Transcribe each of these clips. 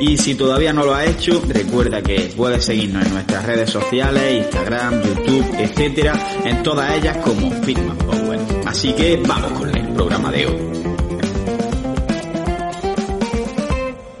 Y si todavía no lo has hecho, recuerda que puedes seguirnos en nuestras redes sociales, Instagram, YouTube, etcétera, en todas ellas como Fitman Power. Así que vamos con el programa de hoy.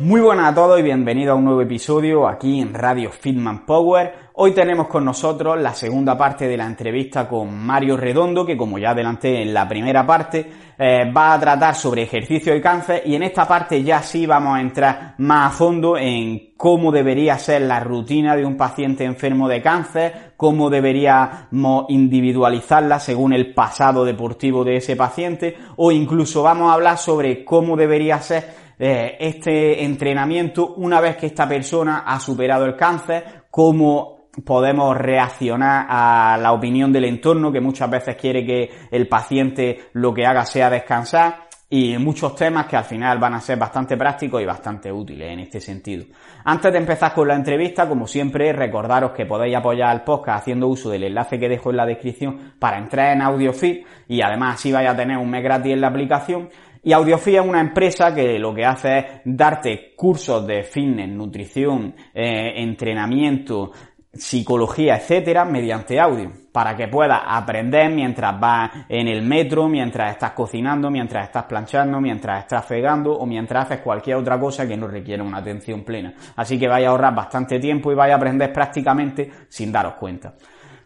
Muy buenas a todos y bienvenidos a un nuevo episodio aquí en Radio Fitman Power. Hoy tenemos con nosotros la segunda parte de la entrevista con Mario Redondo, que como ya adelanté en la primera parte, eh, va a tratar sobre ejercicio y cáncer y en esta parte ya sí vamos a entrar más a fondo en cómo debería ser la rutina de un paciente enfermo de cáncer, cómo deberíamos individualizarla según el pasado deportivo de ese paciente o incluso vamos a hablar sobre cómo debería ser eh, este entrenamiento una vez que esta persona ha superado el cáncer, cómo podemos reaccionar a la opinión del entorno que muchas veces quiere que el paciente lo que haga sea descansar y muchos temas que al final van a ser bastante prácticos y bastante útiles en este sentido. Antes de empezar con la entrevista, como siempre, recordaros que podéis apoyar al podcast haciendo uso del enlace que dejo en la descripción para entrar en AudioFit y además así vais a tener un mes gratis en la aplicación. Y AudioFit es una empresa que lo que hace es darte cursos de fitness, nutrición, eh, entrenamiento, psicología, etcétera, mediante audio, para que puedas aprender mientras vas en el metro, mientras estás cocinando, mientras estás planchando, mientras estás fregando o mientras haces cualquier otra cosa que no requiera una atención plena. Así que vaya a ahorrar bastante tiempo y vaya a aprender prácticamente sin daros cuenta.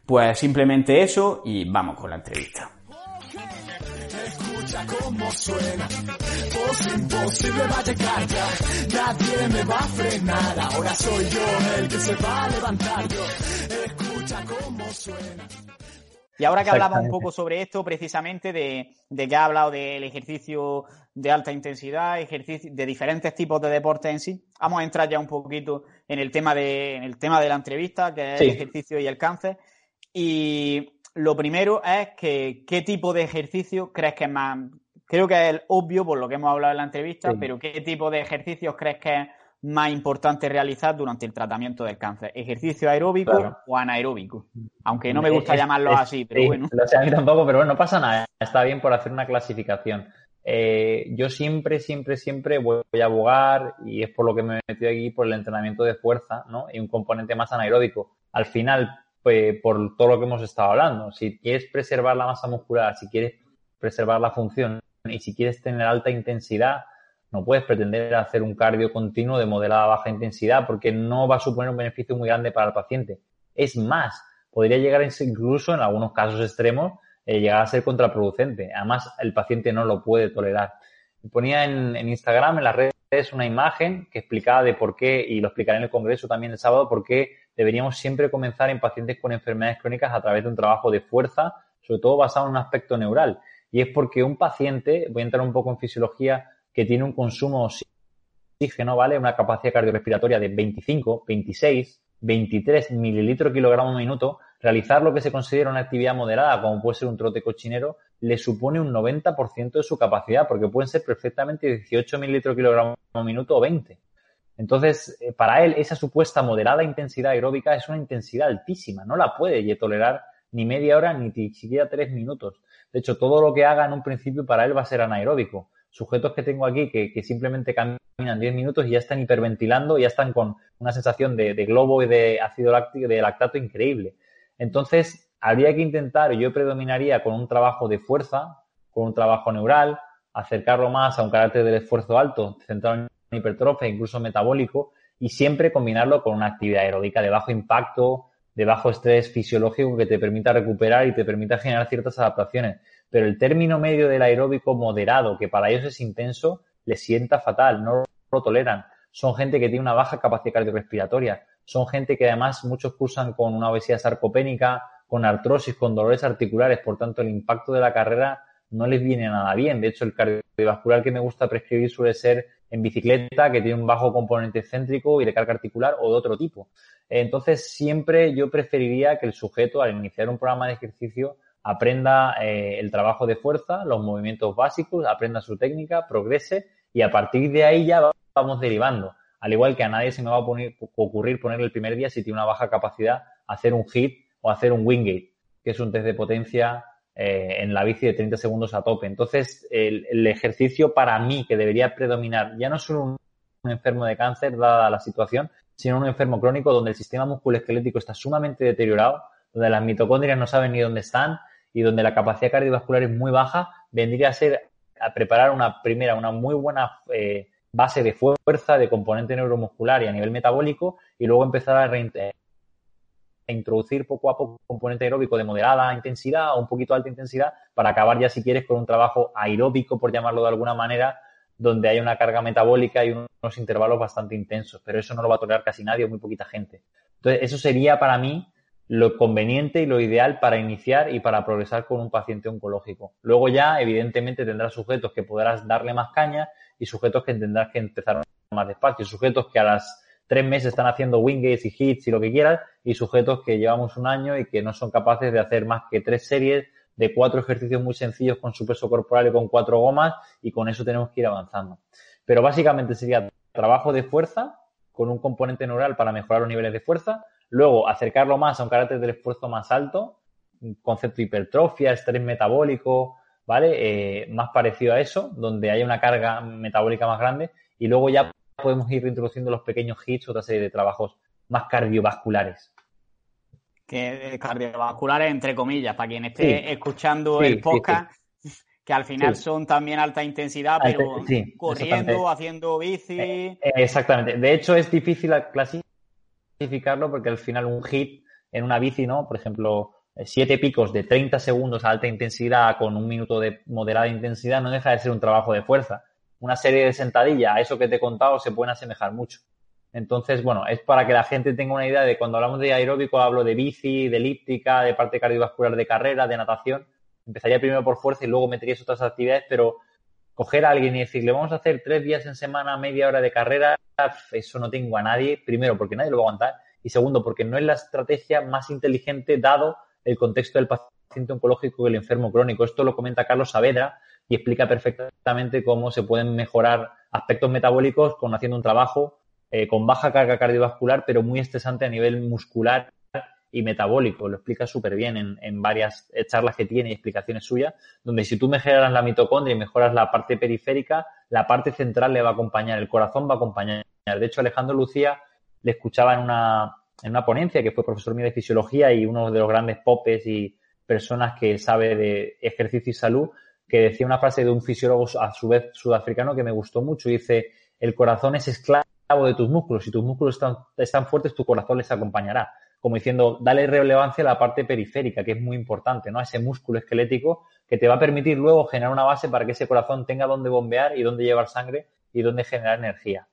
Pues simplemente eso y vamos con la entrevista cómo suena. imposible va a llegar ya. Nadie me va a frenar. Ahora soy yo el que se va a levantar. Yo escucha cómo suena. Y ahora que hablamos un poco sobre esto, precisamente de, de que ha hablado del ejercicio de alta intensidad, ejercicio, de diferentes tipos de deportes en sí, vamos a entrar ya un poquito en el tema de, en el tema de la entrevista, que es el ejercicio y el cáncer. Y lo primero es que qué tipo de ejercicio crees que es más, creo que es obvio por lo que hemos hablado en la entrevista, pero qué tipo de ejercicios crees que es más importante realizar durante el tratamiento del cáncer, ejercicio aeróbico o anaeróbico, aunque no me gusta llamarlo así, pero bueno. Lo sé a mí tampoco, pero bueno, no pasa nada, está bien por hacer una clasificación. Eh, yo siempre, siempre, siempre voy a abogar, y es por lo que me he metido aquí, por el entrenamiento de fuerza, ¿no? Y un componente más anaeróbico. Al final, pues, por todo lo que hemos estado hablando. Si quieres preservar la masa muscular, si quieres preservar la función y si quieres tener alta intensidad, no puedes pretender hacer un cardio continuo de moderada a baja intensidad porque no va a suponer un beneficio muy grande para el paciente. Es más, podría llegar incluso en algunos casos extremos, eh, llegar a ser contraproducente. Además, el paciente no lo puede tolerar. Ponía en, Instagram, en las redes, una imagen que explicaba de por qué, y lo explicaré en el congreso también el sábado, por qué deberíamos siempre comenzar en pacientes con enfermedades crónicas a través de un trabajo de fuerza, sobre todo basado en un aspecto neural. Y es porque un paciente, voy a entrar un poco en fisiología, que tiene un consumo oxígeno, ¿vale? Una capacidad cardiorrespiratoria de 25, 26, 23 mililitros kilogramo minuto, realizar lo que se considera una actividad moderada, como puede ser un trote cochinero, le supone un 90% de su capacidad, porque pueden ser perfectamente 18 mililitros kilogramo minuto o 20. Entonces, eh, para él, esa supuesta moderada intensidad aeróbica es una intensidad altísima, no la puede tolerar ni media hora ni siquiera tres minutos. De hecho, todo lo que haga en un principio para él va a ser anaeróbico. Sujetos que tengo aquí que, simplemente caminan 10 minutos y ya están hiperventilando, ya están con una sensación de, globo y de ácido láctico, de lactato increíble. Entonces, habría que intentar, yo predominaría con un trabajo de fuerza, con un trabajo neural, acercarlo más a un carácter del esfuerzo alto, centrado en hipertrofia, incluso metabólico, y siempre combinarlo con una actividad aeróbica de bajo impacto, de bajo estrés fisiológico que te permita recuperar y te permita generar ciertas adaptaciones. Pero el término medio del aeróbico moderado, que para ellos es intenso, les sienta fatal, no lo toleran. Son gente que tiene una baja capacidad cardiorrespiratoria. Son gente que además muchos cursan con una obesidad sarcopénica, con artrosis, con dolores articulares. Por tanto, el impacto de la carrera no les viene nada bien. De hecho, el cardiovascular que me gusta prescribir suele ser en bicicleta que tiene un bajo componente céntrico y de carga articular o de otro tipo. Entonces, siempre yo preferiría que el sujeto, al iniciar un programa de ejercicio, aprenda eh, el trabajo de fuerza, los movimientos básicos, aprenda su técnica, progrese y a partir de ahí ya vamos derivando. Al igual que a nadie se me va a ocurrir poner el primer día si tiene una baja capacidad hacer un hit o hacer un wingate, que es un test de potencia eh, en la bici de 30 segundos a tope. Entonces, el, ejercicio para mí que debería predominar ya no solo un, un enfermo de cáncer, dada la situación, sino un enfermo crónico donde el sistema musculoesquelético está sumamente deteriorado, donde las mitocondrias no saben ni dónde están y donde la capacidad cardiovascular es muy baja, vendría a ser a preparar una primera, una muy buena eh, base de fuerza, de componente neuromuscular y a nivel metabólico, y luego empezar a introducir poco a poco componente aeróbico de moderada intensidad o un poquito alta intensidad para acabar ya si quieres con un trabajo aeróbico, por llamarlo de alguna manera, donde hay una carga metabólica y unos intervalos bastante intensos, pero eso no lo va a tolerar casi nadie o muy poquita gente. Entonces, eso sería para mí lo conveniente y lo ideal para iniciar y para progresar con un paciente oncológico. Luego ya, evidentemente, tendrás sujetos que podrás darle más caña y sujetos que tendrás que empezar más despacio. Sujetos que a las tres meses están haciendo wingates y hits y lo que quieras, y sujetos que llevamos un año y que no son capaces de hacer más que tres series de cuatro ejercicios muy sencillos con su peso corporal y con cuatro gomas, y con eso tenemos que ir avanzando. Pero básicamente sería trabajo de fuerza con un componente neural para mejorar los niveles de fuerza, luego acercarlo más a un carácter del esfuerzo más alto, concepto de hipertrofia, estrés metabólico, ¿vale? Eh, más parecido a eso, donde haya una carga metabólica más grande, y luego ya podemos ir introduciendo los pequeños hits, otra serie de trabajos más cardiovasculares. Que eh, cardiovasculares entre comillas, para quien esté escuchando el podcast, que al final son también alta intensidad, pero corriendo, haciendo bici. Eh, eh, exactamente. De hecho, es difícil clasificarlo porque al final un hit en una bici, ¿no? Por ejemplo, siete picos de 30 segundos a alta intensidad con un minuto de moderada intensidad no deja de ser un trabajo de fuerza una serie de sentadillas a eso que te he contado se pueden asemejar mucho. Entonces, bueno, es para que la gente tenga una idea de cuando hablamos de aeróbico hablo de bici, de elíptica, de parte cardiovascular de carrera, de natación. Empezaría primero por fuerza y luego meterías otras actividades, pero coger a alguien y decirle vamos a hacer tres días en semana, media hora de carrera, eso no tengo a nadie. Primero, porque nadie lo va a aguantar. Y segundo, porque no es la estrategia más inteligente dado el contexto del paciente oncológico y el enfermo crónico. Esto lo comenta Carlos Saavedra, y explica perfectamente cómo se pueden mejorar aspectos metabólicos con haciendo un trabajo eh, con baja carga cardiovascular, pero muy estresante a nivel muscular y metabólico. Lo explica súper bien en, en, varias charlas que tiene y explicaciones suyas, donde si tú mejoras la mitocondria y mejoras la parte periférica, la parte central le va a acompañar, el corazón va a acompañar. De hecho, Alejandro Lucía le escuchaba en una, en una ponencia que fue profesor mío de fisiología y uno de los grandes popes y personas que sabe de ejercicio y salud, que decía una frase de un fisiólogo a su vez sudafricano que me gustó mucho. Dice, el corazón es esclavo de tus músculos. Si tus músculos están, están fuertes, tu corazón les acompañará. Como diciendo, dale relevancia a la parte periférica, que es muy importante, ¿no? A ese músculo esquelético que te va a permitir luego generar una base para que ese corazón tenga dónde bombear y dónde llevar sangre y dónde generar energía.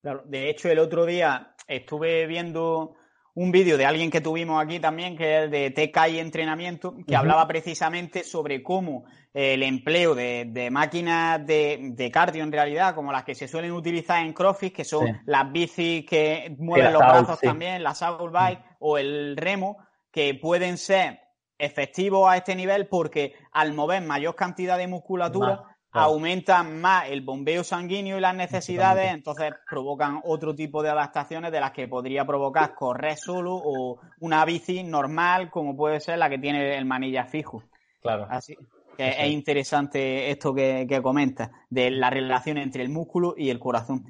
Claro, de hecho, el otro día estuve viendo un vídeo de alguien que tuvimos aquí también, que es de TK y entrenamiento, que hablaba precisamente sobre cómo el empleo de, máquinas de, cardio en realidad, como las que se suelen utilizar en CrossFit, que son las bicis que mueven los brazos también, la Soul Bike o el remo, que pueden ser efectivos a este nivel porque al mover mayor cantidad de musculatura, aumentan más el bombeo sanguíneo y las necesidades, entonces provocan otro tipo de adaptaciones de las que podría provocar correr solo o una bici normal, como puede ser la que tiene el manilla fijo. Claro. Así que es interesante esto que, que comentas, de la relación entre el músculo y el corazón.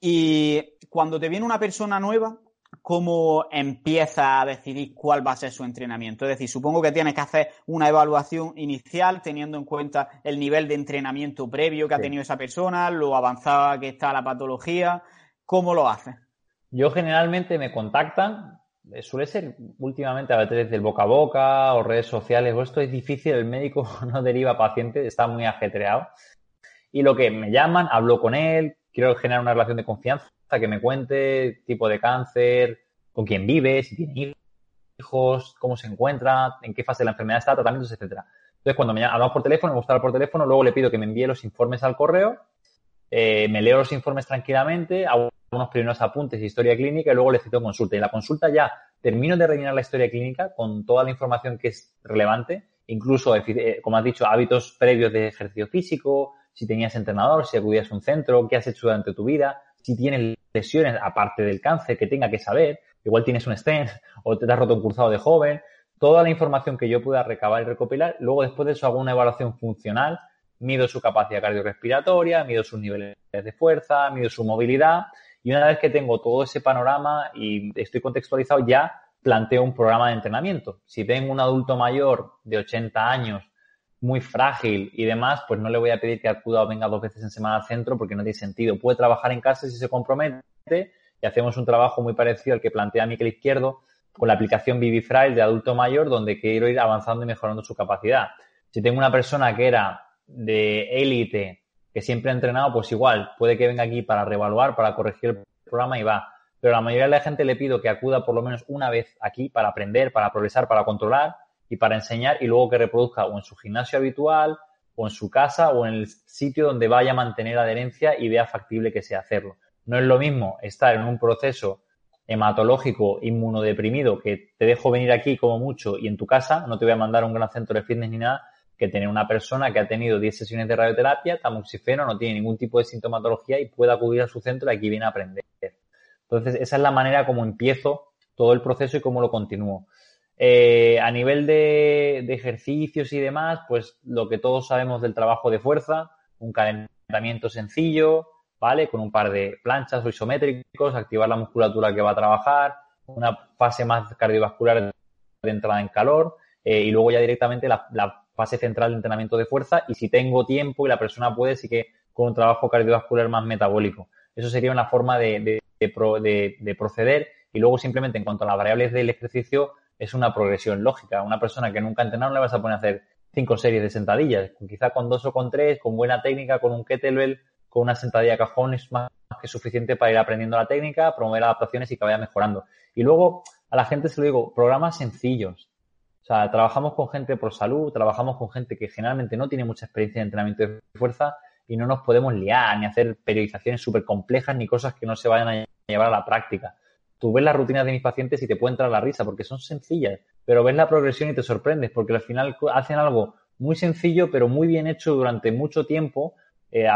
Y cuando te viene una persona nueva, cómo empieza a decidir cuál va a ser su entrenamiento. Es decir, supongo que tienes que hacer una evaluación inicial teniendo en cuenta el nivel de entrenamiento previo que ha tenido esa persona, lo avanzada que está la patología. ¿Cómo lo haces? Yo generalmente me contactan, eh, suele ser últimamente a través del boca a boca o redes sociales, o esto es difícil, el médico no deriva paciente, está muy ajetreado. Y lo que me llaman, hablo con él, quiero generar una relación de confianza que me cuente tipo de cáncer, con quién vive, si tiene hijos, cómo se encuentra, en qué fase de la enfermedad está, tratamientos, etcétera. Entonces, cuando me hablamos por teléfono, me gusta por teléfono, luego le pido que me envíe los informes al correo eh, me leo los informes tranquilamente, hago unos primeros apuntes de historia clínica y luego le cito consulta. Y la consulta ya termino de rellenar la historia clínica con toda la información que es relevante, incluso, eh, como has dicho, hábitos previos de ejercicio físico, si tenías entrenador, si acudías a un centro, qué has hecho durante tu vida, si tienes lesiones aparte del cáncer que tenga que saber, igual tienes un stent o te has roto un cruzado de joven, toda la información que yo pueda recabar y recopilar, luego después de eso hago una evaluación funcional, mido su capacidad cardiorrespiratoria, mido sus niveles de fuerza, mido su movilidad y una vez que tengo todo ese panorama y estoy contextualizado ya planteo un programa de entrenamiento. Si tengo un adulto mayor de 80 años muy frágil y demás, pues no le voy a pedir que acuda o venga dos veces en semana al centro porque no tiene sentido. Puede trabajar en casa si se compromete y hacemos un trabajo muy parecido al que plantea Miquel Izquierdo con la aplicación Vivifrail de adulto mayor donde quiero ir avanzando y mejorando su capacidad. Si tengo una persona que era de élite, que siempre ha entrenado, pues igual, puede que venga aquí para reevaluar, para corregir el programa y va. Pero la mayoría de la gente le pido que acuda por lo menos una vez aquí para aprender, para progresar, para controlar y para enseñar y luego que reproduzca o en su gimnasio habitual o en su casa o en el sitio donde vaya a mantener adherencia y vea factible que sea hacerlo. No es lo mismo estar en un proceso hematológico inmunodeprimido que te dejo venir aquí como mucho y en tu casa, no te voy a mandar a un gran centro de fitness ni nada, que tener una persona que ha tenido 10 sesiones de radioterapia, tamoxifeno, no tiene ningún tipo de sintomatología y pueda acudir a su centro y aquí viene a aprender. Entonces, esa es la manera como empiezo todo el proceso y cómo lo continúo. Eh, a nivel de, ejercicios y demás, pues lo que todos sabemos del trabajo de fuerza, un calentamiento sencillo, ¿vale? Con un par de planchas o isométricos, activar la musculatura que va a trabajar, una fase más cardiovascular de entrada en calor eh, y luego ya directamente la, fase central de entrenamiento de fuerza y si tengo tiempo y la persona puede, sí que con un trabajo cardiovascular más metabólico. Eso sería una forma de, de proceder y luego simplemente en cuanto a las variables del ejercicio, es una progresión lógica. Una persona que nunca ha entrenado no le vas a poner a hacer cinco series de sentadillas. Quizá con dos o con tres, con buena técnica, con un kettlebell, con una sentadilla a cajón es más que suficiente para ir aprendiendo la técnica, promover adaptaciones y que vaya mejorando. Y luego a la gente se lo digo, programas sencillos. O sea, trabajamos con gente por salud, trabajamos con gente que generalmente no tiene mucha experiencia en entrenamiento de fuerza y no nos podemos liar ni hacer periodizaciones súper complejas ni cosas que no se vayan a llevar a la práctica tú ves las rutinas de mis pacientes y te puede entrar la risa porque son sencillas, pero ves la progresión y te sorprendes porque al final hacen algo muy sencillo pero muy bien hecho durante mucho tiempo, eh,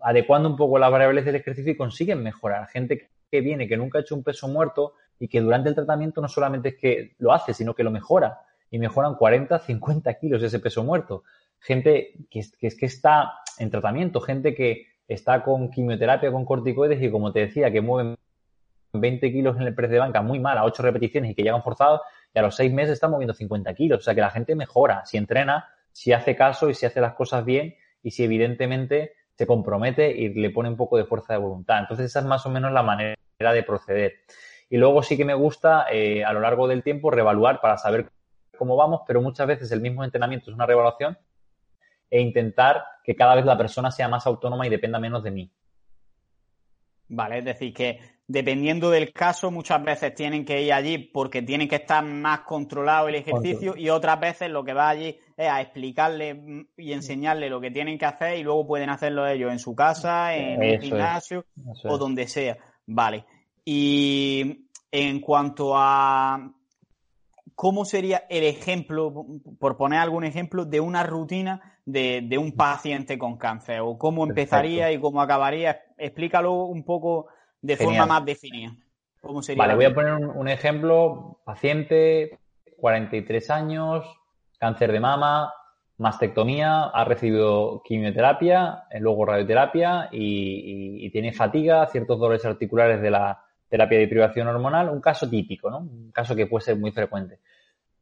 adecuando un poco las variables del ejercicio y consiguen mejorar. Gente que viene, que nunca ha hecho un peso muerto y que durante el tratamiento no solamente es que lo hace, sino que lo mejora y mejoran 40, 50 kilos ese peso muerto. Gente que, que, que está en tratamiento, gente que está con quimioterapia, con corticoides y como te decía, que mueven 20 kilos en el press de banca muy mal a 8 repeticiones y que llegan forzados y a los 6 meses están moviendo 50 kilos. O sea que la gente mejora si entrena, si hace caso y si hace las cosas bien y si evidentemente se compromete y le pone un poco de fuerza de voluntad. Entonces esa es más o menos la manera de proceder. Y luego sí que me gusta eh, a lo largo del tiempo revaluar para saber cómo vamos, pero muchas veces el mismo entrenamiento es una revaluación e intentar que cada vez la persona sea más autónoma y dependa menos de mí. Vale, es decir, que dependiendo del caso, muchas veces tienen que ir allí porque tienen que estar más controlado el ejercicio y otras veces lo que va allí es a explicarle y enseñarle lo que tienen que hacer y luego pueden hacerlo ellos en su casa, en el gimnasio o donde sea. Vale. Y en cuanto a cómo sería el ejemplo, por poner algún ejemplo, de una rutina de, un paciente con cáncer o cómo empezaría y cómo acabaría. Explícalo un poco de forma más definida. ¿Cómo sería vale, voy a poner un, ejemplo. Paciente, 43 años, cáncer de mama, mastectomía, ha recibido quimioterapia, eh, luego radioterapia y, y, tiene fatiga, ciertos dolores articulares de la terapia de privación hormonal, un caso típico, ¿no? Un caso que puede ser muy frecuente.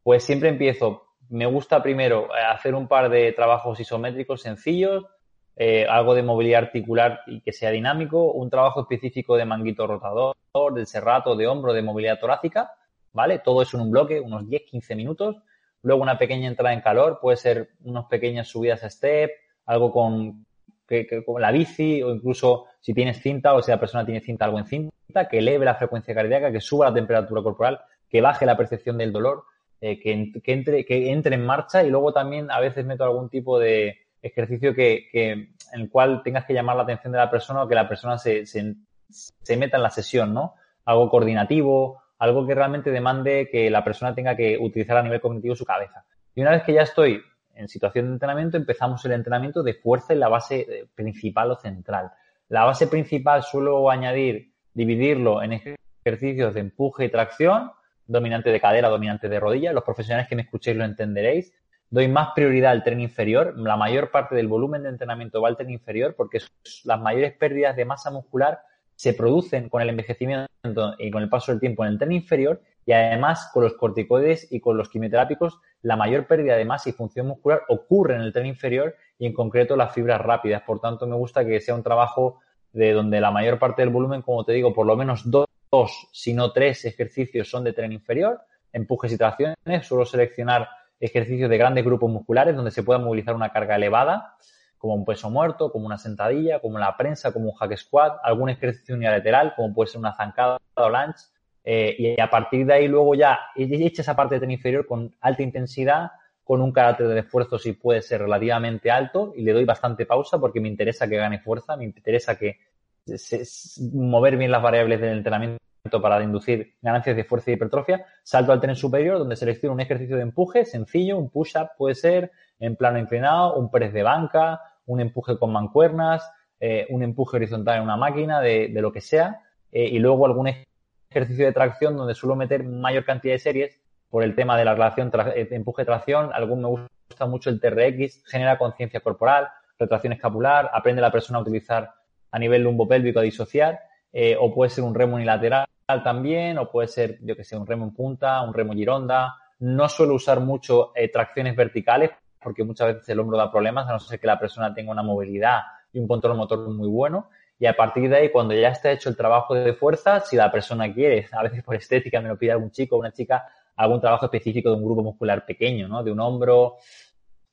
Pues siempre empiezo me gusta primero eh, hacer un par de trabajos isométricos sencillos, eh, algo de movilidad articular y que sea dinámico, un trabajo específico de manguito rotador, del serrato, de hombro, de movilidad torácica, ¿vale? Todo eso en un bloque, unos 10-15 minutos. Luego una pequeña entrada en calor, puede ser unas pequeñas subidas a step, algo con, con la bici o incluso si tienes cinta o si la persona tiene cinta, algo en cinta, que eleve la frecuencia cardíaca, que suba la temperatura corporal, que baje la percepción del dolor eh, que, entre, que entre en marcha y luego también a veces meto algún tipo de ejercicio que, en el cual tengas que llamar la atención de la persona o que la persona se, se, se meta en la sesión, ¿no? Algo coordinativo, algo que realmente demande que la persona tenga que utilizar a nivel cognitivo su cabeza. Y una vez que ya estoy en situación de entrenamiento, empezamos el entrenamiento de fuerza en la base eh, principal o central. La base principal suelo añadir, dividirlo en ejercicios de empuje y tracción, dominante de cadera, dominante de rodilla. Los profesionales que me escuchéis lo entenderéis. Doy más prioridad al tren inferior. La mayor parte del volumen de entrenamiento va al tren inferior porque las mayores pérdidas de masa muscular se producen con el envejecimiento y con el paso del tiempo en el tren inferior y además con los corticoides y con los quimioterápicos la mayor pérdida de masa y función muscular ocurre en el tren inferior y en concreto las fibras rápidas. Por tanto, me gusta que sea un trabajo de donde la mayor parte del volumen, como te digo, por lo menos dos, si no tres ejercicios son de tren inferior, empujes y tracciones. Suelo seleccionar ejercicios de grandes grupos musculares donde se pueda movilizar una carga elevada como un peso muerto, como una sentadilla, como la prensa, como un hack squat, algún ejercicio unilateral, como puede ser una zancada o lunge, eh, y a partir de ahí luego ya echa esa parte de tren inferior con alta intensidad, con un carácter de esfuerzo si puede ser relativamente alto, y le doy bastante pausa porque me interesa que gane fuerza, me interesa que mover bien las variables del entrenamiento para inducir ganancias de fuerza y hipertrofia, salto al tren superior donde selecciono un ejercicio de empuje sencillo, un push-up puede ser, en plano inclinado, un press de banca, un empuje con mancuernas, eh, un empuje horizontal en una máquina, de, lo que sea, eh, y luego algún ejercicio de tracción donde suelo meter mayor cantidad de series por el tema de la relación eh, empuje-tracción, algún me gusta mucho el TRX, genera conciencia corporal, retracción escapular, aprende la persona a utilizar a nivel lumbopélvico a disociar, o puede ser un remo unilateral también, o puede ser, yo que sé, un remo en punta, un remo gironda. No suelo usar mucho tracciones verticales porque muchas veces el hombro da problemas, a no ser que la persona tenga una movilidad y un control motor muy bueno. Y a partir de ahí, cuando ya está hecho el trabajo de fuerza, si la persona quiere, a veces por estética me lo pide algún chico o una chica, algún trabajo específico de un grupo muscular pequeño, ¿no? De un hombro,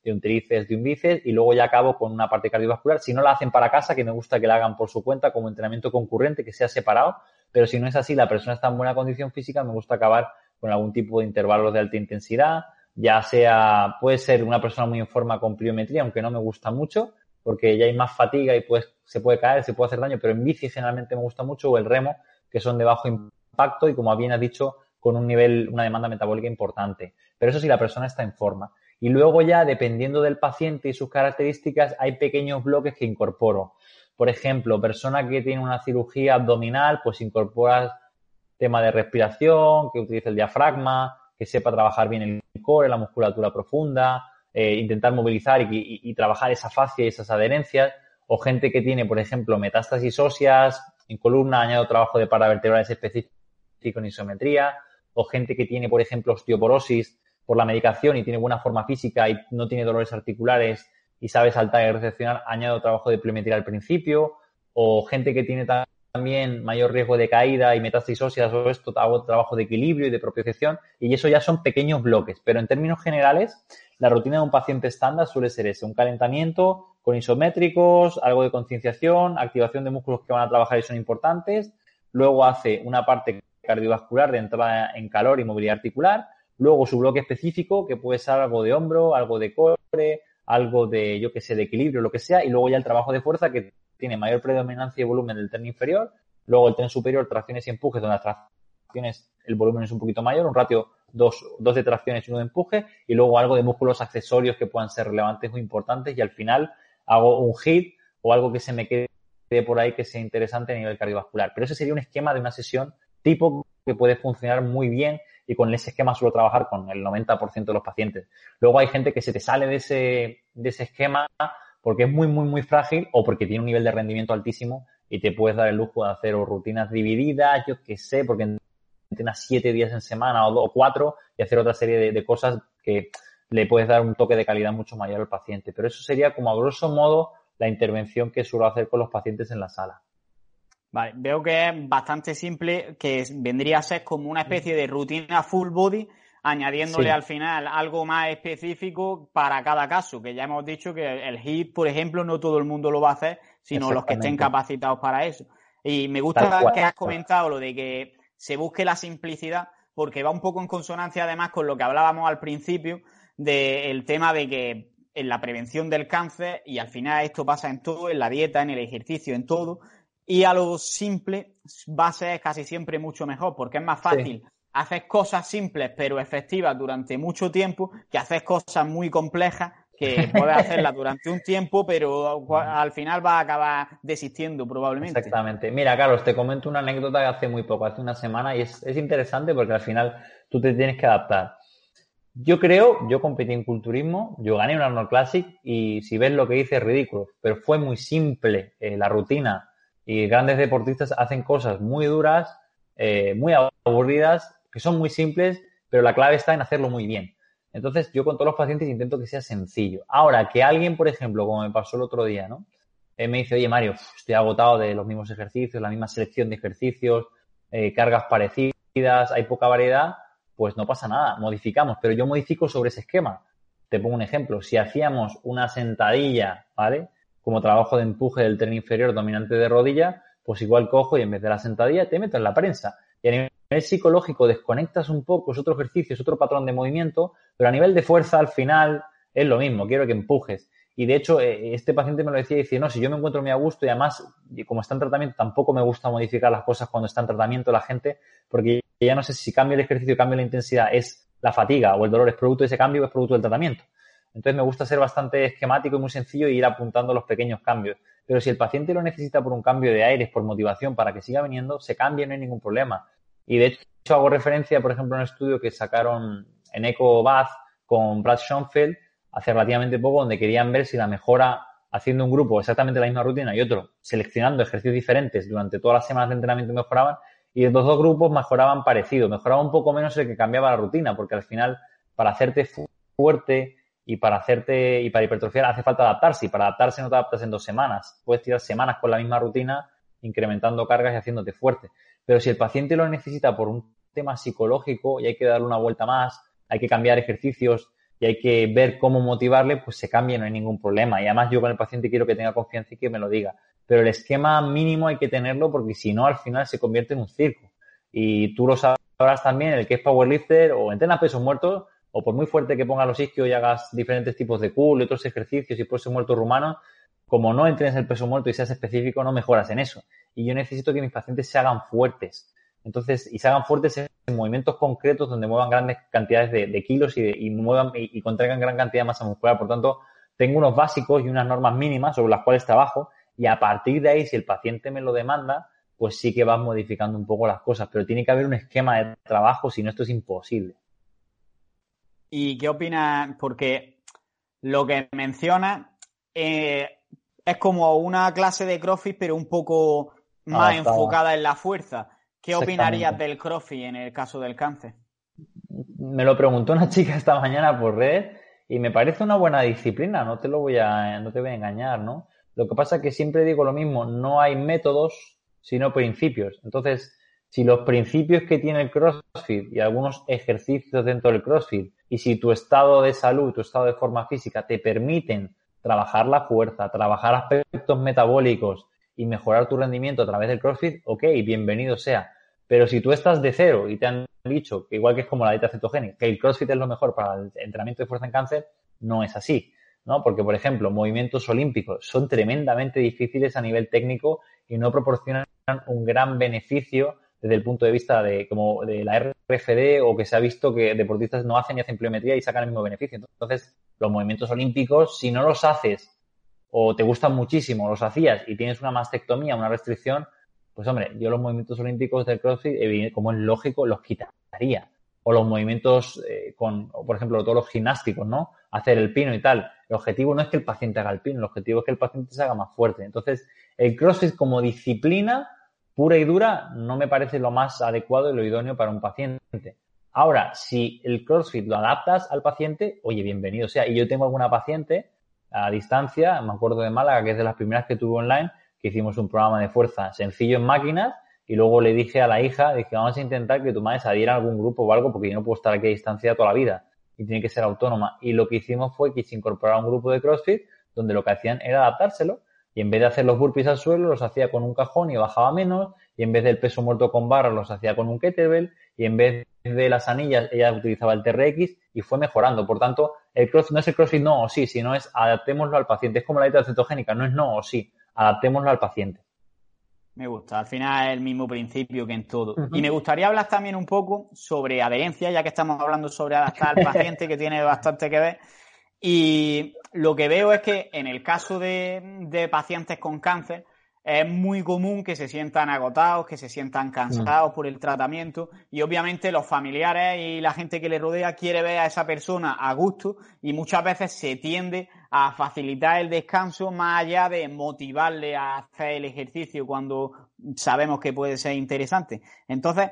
de un tríceps, de un bíceps, y luego ya acabo con una parte cardiovascular. Si no la hacen para casa, que me gusta que la hagan por su cuenta como entrenamiento concurrente, que sea separado, pero si no es así, la persona está en buena condición física, me gusta acabar con algún tipo de intervalos de alta intensidad, ya sea, puede ser una persona muy en forma con pliometría, aunque no me gusta mucho, porque ya hay más fatiga y pues se puede caer, se puede hacer daño, pero en bici generalmente me gusta mucho, o el remo, que son de bajo impacto y como bien has dicho, con un nivel, una demanda metabólica importante. Pero eso sí, la persona está en forma. Y luego ya, dependiendo del paciente y sus características, hay pequeños bloques que incorporo. Por ejemplo, persona que tiene una cirugía abdominal, pues incorporas tema de respiración, que utilice el diafragma, que sepa trabajar bien el core, la musculatura profunda, eh, intentar movilizar y, trabajar esa fascia y esas adherencias, o gente que tiene, por ejemplo, metástasis óseas en columna, añado trabajo de paravertebrales específico en isometría, o gente que tiene, por ejemplo, osteoporosis por la medicación y tiene buena forma física y no tiene dolores articulares y sabe saltar y recepcionar, añado trabajo de pliometría al principio, o gente que tiene también mayor riesgo de caída y metástasis óseas o esto, hago trabajo de equilibrio y de propiocepción y eso ya son pequeños bloques, pero en términos generales la rutina de un paciente estándar suele ser ese, un calentamiento con isométricos, algo de concienciación, activación de músculos que van a trabajar y son importantes, luego hace una parte cardiovascular de entrada en calor y movilidad articular, luego su bloque específico que puede ser algo de hombro, algo de core, algo de, yo que sé, de equilibrio, lo que sea, y luego ya el trabajo de fuerza que tiene mayor predominancia y volumen del tren inferior, luego el tren superior, tracciones y empujes, donde las tracciones el volumen es un poquito mayor, un ratio dos, dos de tracciones y uno de empuje, y luego algo de músculos accesorios que puedan ser relevantes o importantes, y al final hago un hit o algo que se me quede por ahí que sea interesante a nivel cardiovascular. Pero ese sería un esquema de una sesión tipo que puede funcionar muy bien y con ese esquema suelo trabajar con el 90% de los pacientes. Luego hay gente que se te sale de ese, de ese esquema porque es muy, muy, muy frágil o porque tiene un nivel de rendimiento altísimo y te puedes dar el lujo de hacer rutinas divididas, yo qué sé, porque entrenas siete días en semana o, cuatro y hacer otra serie de, cosas que le puedes dar un toque de calidad mucho mayor al paciente. Pero eso sería como a grosso modo la intervención que suelo hacer con los pacientes en la sala. Vale, veo que es bastante simple, que vendría a ser como una especie de rutina full body añadiéndole al final algo más específico para cada caso, que ya hemos dicho que el HIT, por ejemplo, no todo el mundo lo va a hacer, sino los que estén capacitados para eso. Y me gusta que has comentado lo de que se busque la simplicidad, porque va un poco en consonancia además con lo que hablábamos al principio del tema de que en la prevención del cáncer y al final esto pasa en todo, en la dieta, en el ejercicio, en todo. Y a lo simple va a ser casi siempre mucho mejor porque es más fácil hacer cosas simples pero efectivas durante mucho tiempo que hacer cosas muy complejas que puedes hacerlas durante un tiempo, pero al final va a acabar desistiendo probablemente. Exactamente. Mira, Carlos, te comento una anécdota que hace muy poco, hace una semana, y es, es interesante porque al final tú te tienes que adaptar. Yo creo, yo competí en culturismo, yo gané un Arnold Classic y si ves lo que hice es ridículo, pero fue muy simple eh, la rutina y grandes deportistas hacen cosas muy duras, eh, muy aburridas, que son muy simples, pero la clave está en hacerlo muy bien. Entonces yo con todos los pacientes intento que sea sencillo. Ahora, que alguien, por ejemplo, como me pasó el otro día, ¿no? Eh, me dice, oye Mario, estoy agotado de los mismos ejercicios, la misma selección de ejercicios, cargas parecidas, hay poca variedad pues no pasa nada, modificamos, pero yo modifico sobre ese esquema. Te pongo un ejemplo, si hacíamos una sentadilla, ¿vale? Como trabajo de empuje del tren inferior dominante de rodilla, pues igual cojo y en vez de la sentadilla te meto en la prensa. Y a nivel psicológico desconectas un poco, es otro ejercicio, es otro patrón de movimiento, pero a nivel de fuerza al final es lo mismo, quiero que empujes. Y de hecho, eh, este paciente me lo decía y decía, no, si yo me encuentro muy a gusto y además, como está en tratamiento, tampoco me gusta modificar las cosas cuando está en tratamiento la gente, porque ya no sé si cambio el ejercicio, cambio la intensidad, es la fatiga o el dolor es producto de ese cambio o es producto del tratamiento. Entonces me gusta ser bastante esquemático y muy sencillo e ir apuntando los pequeños cambios. Pero si el paciente lo necesita por un cambio de aires, por motivación, para que siga viniendo, se cambie, no hay ningún problema. Y de hecho hago referencia, por ejemplo, en un estudio que sacaron en Eco Bath con Brad Schoenfeld hace relativamente poco, donde querían ver si la mejora haciendo un grupo exactamente la misma rutina y otro seleccionando ejercicios diferentes durante todas las semanas de entrenamiento mejoraban y los dos grupos mejoraban parecido, mejoraba un poco menos el que cambiaba la rutina, porque al final para hacerte fuerte y para hacerte y para hipertrofiar hace falta adaptarse y para adaptarse no te adaptas en dos semanas, puedes tirar semanas con la misma rutina incrementando cargas y haciéndote fuerte. Pero si el paciente lo necesita por un tema psicológico y hay que darle una vuelta más, hay que cambiar ejercicios y hay que ver cómo motivarle, pues se cambia, no hay ningún problema. Y además yo con el paciente quiero que tenga confianza y que me lo diga pero el esquema mínimo hay que tenerlo porque si no, al final se convierte en un circo. Y tú lo sabrás también, el que es powerlifter o entrena pesos muertos, o por muy fuerte que pongas los isquios y hagas diferentes tipos de cool y otros ejercicios y peso muerto rumano, como no entrenes el peso muerto y seas específico, no mejoras en eso. Y yo necesito que mis pacientes se hagan fuertes. Entonces, y se hagan fuertes en movimientos concretos donde muevan grandes cantidades de, kilos y, muevan y, y contraigan gran cantidad de masa muscular. Por tanto, tengo unos básicos y unas normas mínimas sobre las cuales trabajo y a partir de ahí, si el paciente me lo demanda, pues sí que vas modificando un poco las cosas, pero tiene que haber un esquema de trabajo, si no esto es imposible. ¿Y qué opinas? Porque lo que menciona eh, es como una clase de CrossFit, pero un poco más enfocada en la fuerza. ¿Qué opinarías del CrossFit en el caso del cáncer? Me lo preguntó una chica esta mañana por red y me parece una buena disciplina, no te lo voy a, no te voy a engañar, ¿no? Lo que pasa es que siempre digo lo mismo, no hay métodos, sino principios. Entonces, si los principios que tiene el CrossFit y algunos ejercicios dentro del CrossFit, y si tu estado de salud, tu estado de forma física te permiten trabajar la fuerza, trabajar aspectos metabólicos y mejorar tu rendimiento a través del CrossFit, ok, bienvenido sea. Pero si tú estás de cero y te han dicho igual que es como la dieta cetogénica, que el CrossFit es lo mejor para el entrenamiento de fuerza en cáncer, no es así. ¿no? Porque, por ejemplo, movimientos olímpicos son tremendamente difíciles a nivel técnico y no proporcionan un gran beneficio desde el punto de vista de como de la RFD o que se ha visto que deportistas no hacen y hacen pliometría y sacan el mismo beneficio. Entonces, los movimientos olímpicos, si no los haces o te gustan muchísimo, los hacías y tienes una mastectomía, una restricción, pues hombre, yo los movimientos olímpicos del CrossFit, como es lógico, los quitaría. O los movimientos eh, con, por ejemplo, todos los gimnásticos, ¿no? Hacer el pino y tal el objetivo no es que el paciente haga el pin, el objetivo es que el paciente se haga más fuerte. Entonces, el CrossFit como disciplina pura y dura no me parece lo más adecuado y lo idóneo para un paciente. Ahora, si el CrossFit lo adaptas al paciente, oye, bienvenido sea. Y yo tengo alguna paciente a distancia, me acuerdo de Málaga, que es de las primeras que tuve online, que hicimos un programa de fuerza sencillo en máquinas y luego le dije a la hija, dije, vamos a intentar que tu madre se adhiera a algún grupo o algo porque yo no puedo estar aquí a distancia toda la vida y tiene que ser autónoma. Y lo que hicimos fue que se incorporara un grupo de CrossFit donde lo que hacían era adaptárselo y en vez de hacer los burpees al suelo los hacía con un cajón y bajaba menos y en vez del peso muerto con barra los hacía con un kettlebell y en vez de las anillas ella utilizaba el TRX y fue mejorando. Por tanto, El cross, no es el crossfit no o sí, sino es adaptémoslo al paciente. Es como la dieta cetogénica, no es no o sí, adaptémoslo al paciente. Me gusta, al final es el mismo principio que en todo. Y me gustaría hablar también un poco sobre adherencia, ya que estamos hablando sobre adaptar al paciente, que tiene bastante que ver. Y lo que veo es que en el caso de, pacientes con cáncer, es muy común que se sientan agotados, que se sientan cansados por el tratamiento y obviamente los familiares y la gente que le rodea quiere ver a esa persona a gusto y muchas veces se tiende a facilitar el descanso más allá de motivarle a hacer el ejercicio cuando sabemos que puede ser interesante. Entonces,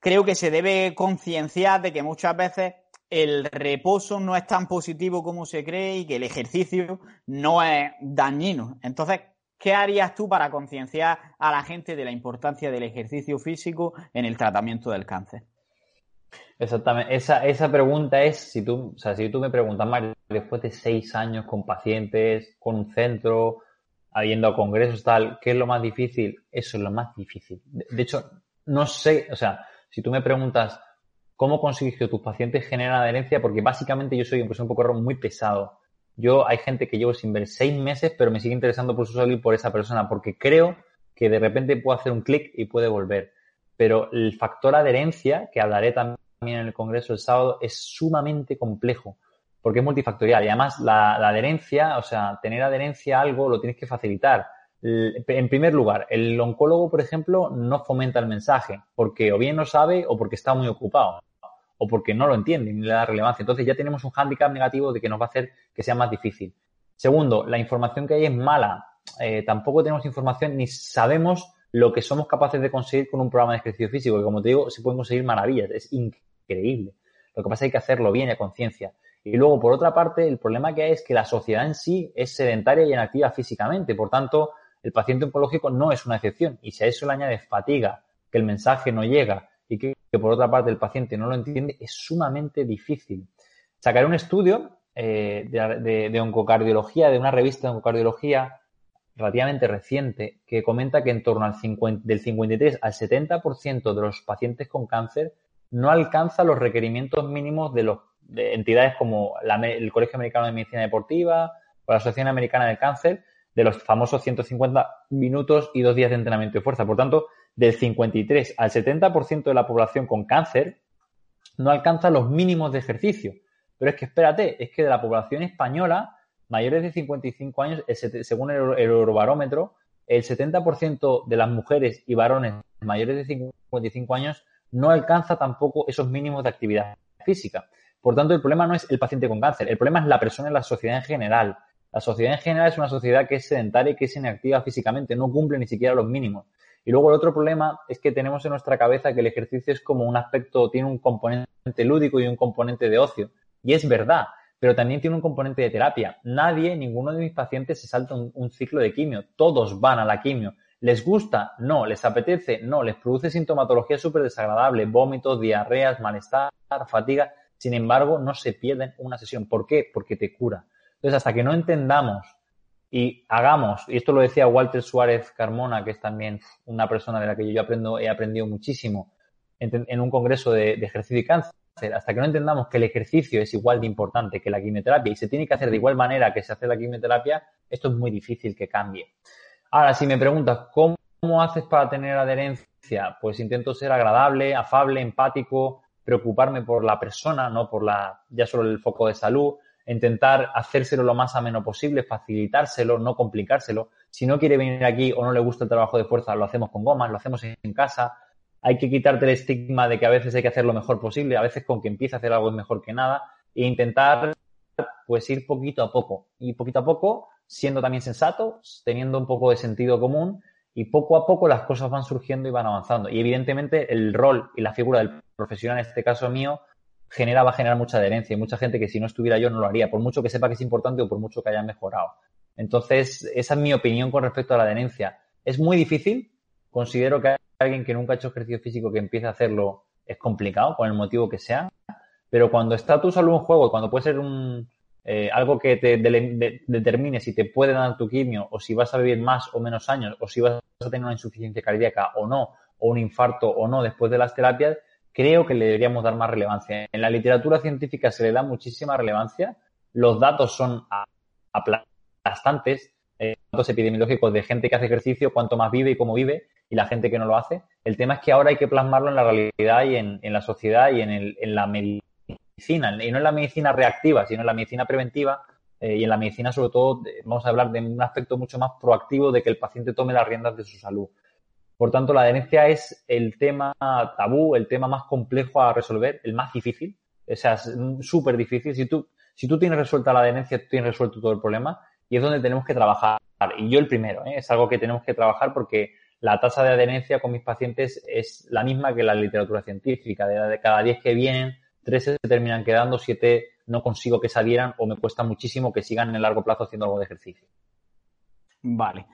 creo que se debe concienciar de que muchas veces el reposo no es tan positivo como se cree y que el ejercicio no es dañino. Entonces, ¿qué harías tú para concienciar a la gente de la importancia del ejercicio físico en el tratamiento del cáncer? Exactamente. Esa, esa pregunta es, si tú, o sea, si tú me preguntas, Mario, después de seis años con pacientes, con un centro, habiendo congresos, tal, ¿qué es lo más difícil? Eso es lo más difícil. de hecho, no sé, o sea, si tú me preguntas, ¿Cómo consigues que tus pacientes generen adherencia? Porque básicamente yo soy un, un poco muy pesado. Yo hay gente que llevo sin ver seis meses, pero me sigue interesando por su salud y por esa persona, porque creo que de repente puedo hacer un clic y puede volver. Pero el factor adherencia, que hablaré también en el Congreso el sábado, es sumamente complejo, porque es multifactorial. Y además la, la adherencia, o sea, tener adherencia a algo lo tienes que facilitar. En primer lugar, el oncólogo, por ejemplo, no fomenta el mensaje, porque o bien no sabe o porque está muy ocupado o porque no lo entiende ni le da relevancia. Entonces ya tenemos un hándicap negativo de que nos va a hacer que sea más difícil. Segundo, la información que hay es mala. Eh, tampoco tenemos información ni sabemos lo que somos capaces de conseguir con un programa de ejercicio físico, que como te digo, se pueden conseguir maravillas, es increíble. Lo que pasa es que hay que hacerlo bien a conciencia. Y luego, por otra parte, el problema que hay es que la sociedad en sí es sedentaria y inactiva físicamente. Por tanto, el paciente oncológico no es una excepción. Y si a eso le añades fatiga, que el mensaje no llega y que por otra parte el paciente no lo entiende, es sumamente difícil. Sacar un estudio eh, de, oncocardiología, de una revista de oncocardiología relativamente reciente, que comenta que en torno al 50, del 53 al 70% de los pacientes con cáncer no alcanza los requerimientos mínimos de, los, entidades como el Colegio Americano de Medicina Deportiva o la Asociación Americana del Cáncer, de los famosos 150 minutos y dos días de entrenamiento de fuerza. Por tanto, del 53 al 70% de la población con cáncer no alcanza los mínimos de ejercicio. Pero es que espérate, es que de la población española, mayores de 55 años, según el, Eurobarómetro, el 70% de las mujeres y varones mayores de 55 años no alcanza tampoco esos mínimos de actividad física. Por tanto, el problema no es el paciente con cáncer, el problema es la persona y la sociedad en general. La sociedad en general es una sociedad que es sedentaria y que es inactiva físicamente, no cumple ni siquiera los mínimos. Y luego el otro problema es que tenemos en nuestra cabeza que el ejercicio es como un aspecto, tiene un componente lúdico y un componente de ocio. Y es verdad, pero también tiene un componente de terapia. Nadie, ninguno de mis pacientes se salta un, ciclo de quimio. Todos van a la quimio. ¿Les gusta? No. ¿Les apetece? No. ¿Les produce sintomatología súper desagradable? Vómitos, diarreas, malestar, fatiga. Sin embargo, no se pierden una sesión. ¿Por qué? Porque te cura. Entonces, hasta que no entendamos y hagamos, y esto lo decía Walter Suárez Carmona, que es también una persona de la que yo aprendo, he aprendido muchísimo en, un congreso de, ejercicio y cáncer, hasta que no entendamos que el ejercicio es igual de importante que la quimioterapia y se tiene que hacer de igual manera que se hace la quimioterapia, esto es muy difícil que cambie. Ahora, si me preguntas, ¿cómo, cómo haces para tener adherencia? Pues intento ser agradable, afable, empático, preocuparme por la persona, no por la, ya solo el foco de salud, intentar hacérselo lo más ameno posible, facilitárselo, no complicárselo. Si no quiere venir aquí o no le gusta el trabajo de fuerza, lo hacemos con gomas, lo hacemos en casa. Hay que quitarte el estigma de que a veces hay que hacer lo mejor posible, a veces con que empiece a hacer algo es mejor que nada, e intentar pues ir poquito a poco. Y poquito a poco, siendo también sensato, teniendo un poco de sentido común, y poco a poco las cosas van surgiendo y van avanzando. Y evidentemente el rol y la figura del profesional, en este caso mío, genera, va a generar mucha adherencia y mucha gente que si no estuviera yo no lo haría, por mucho que sepa que es importante o por mucho que haya mejorado. Entonces, esa es mi opinión con respecto a la adherencia. Es muy difícil, considero que alguien que nunca ha hecho ejercicio físico que empiece a hacerlo es complicado, por el motivo que sea, pero cuando está tu salud en juego cuando puede ser un, eh, algo que te determine si te puede dar tu quimio o si vas a vivir más o menos años o si vas a tener una insuficiencia cardíaca o no, o un infarto o no después de las terapias, creo que le deberíamos dar más relevancia. En la literatura científica se le da muchísima relevancia, los datos son aplastantes, eh, datos epidemiológicos de gente que hace ejercicio, cuánto más vive y cómo vive, y la gente que no lo hace. El tema es que ahora hay que plasmarlo en la realidad y en, la sociedad y en, la medicina, y no en la medicina reactiva, sino en la medicina preventiva, eh, y en la medicina, sobre todo, vamos a hablar de un aspecto mucho más proactivo de que el paciente tome las riendas de su salud. Por tanto, la adherencia es el tema tabú, el tema más complejo a resolver, el más difícil. O sea, es súper difícil. Si tú, si tú tienes resuelta la adherencia, tú tienes resuelto todo el problema y es donde tenemos que trabajar. Y yo el primero, ¿eh? es algo que tenemos que trabajar porque la tasa de adherencia con mis pacientes es la misma que la literatura científica. De, cada 10 que vienen, 13 se terminan quedando, 7 no consigo que salieran o me cuesta muchísimo que sigan en el largo plazo haciendo algo de ejercicio. Vale.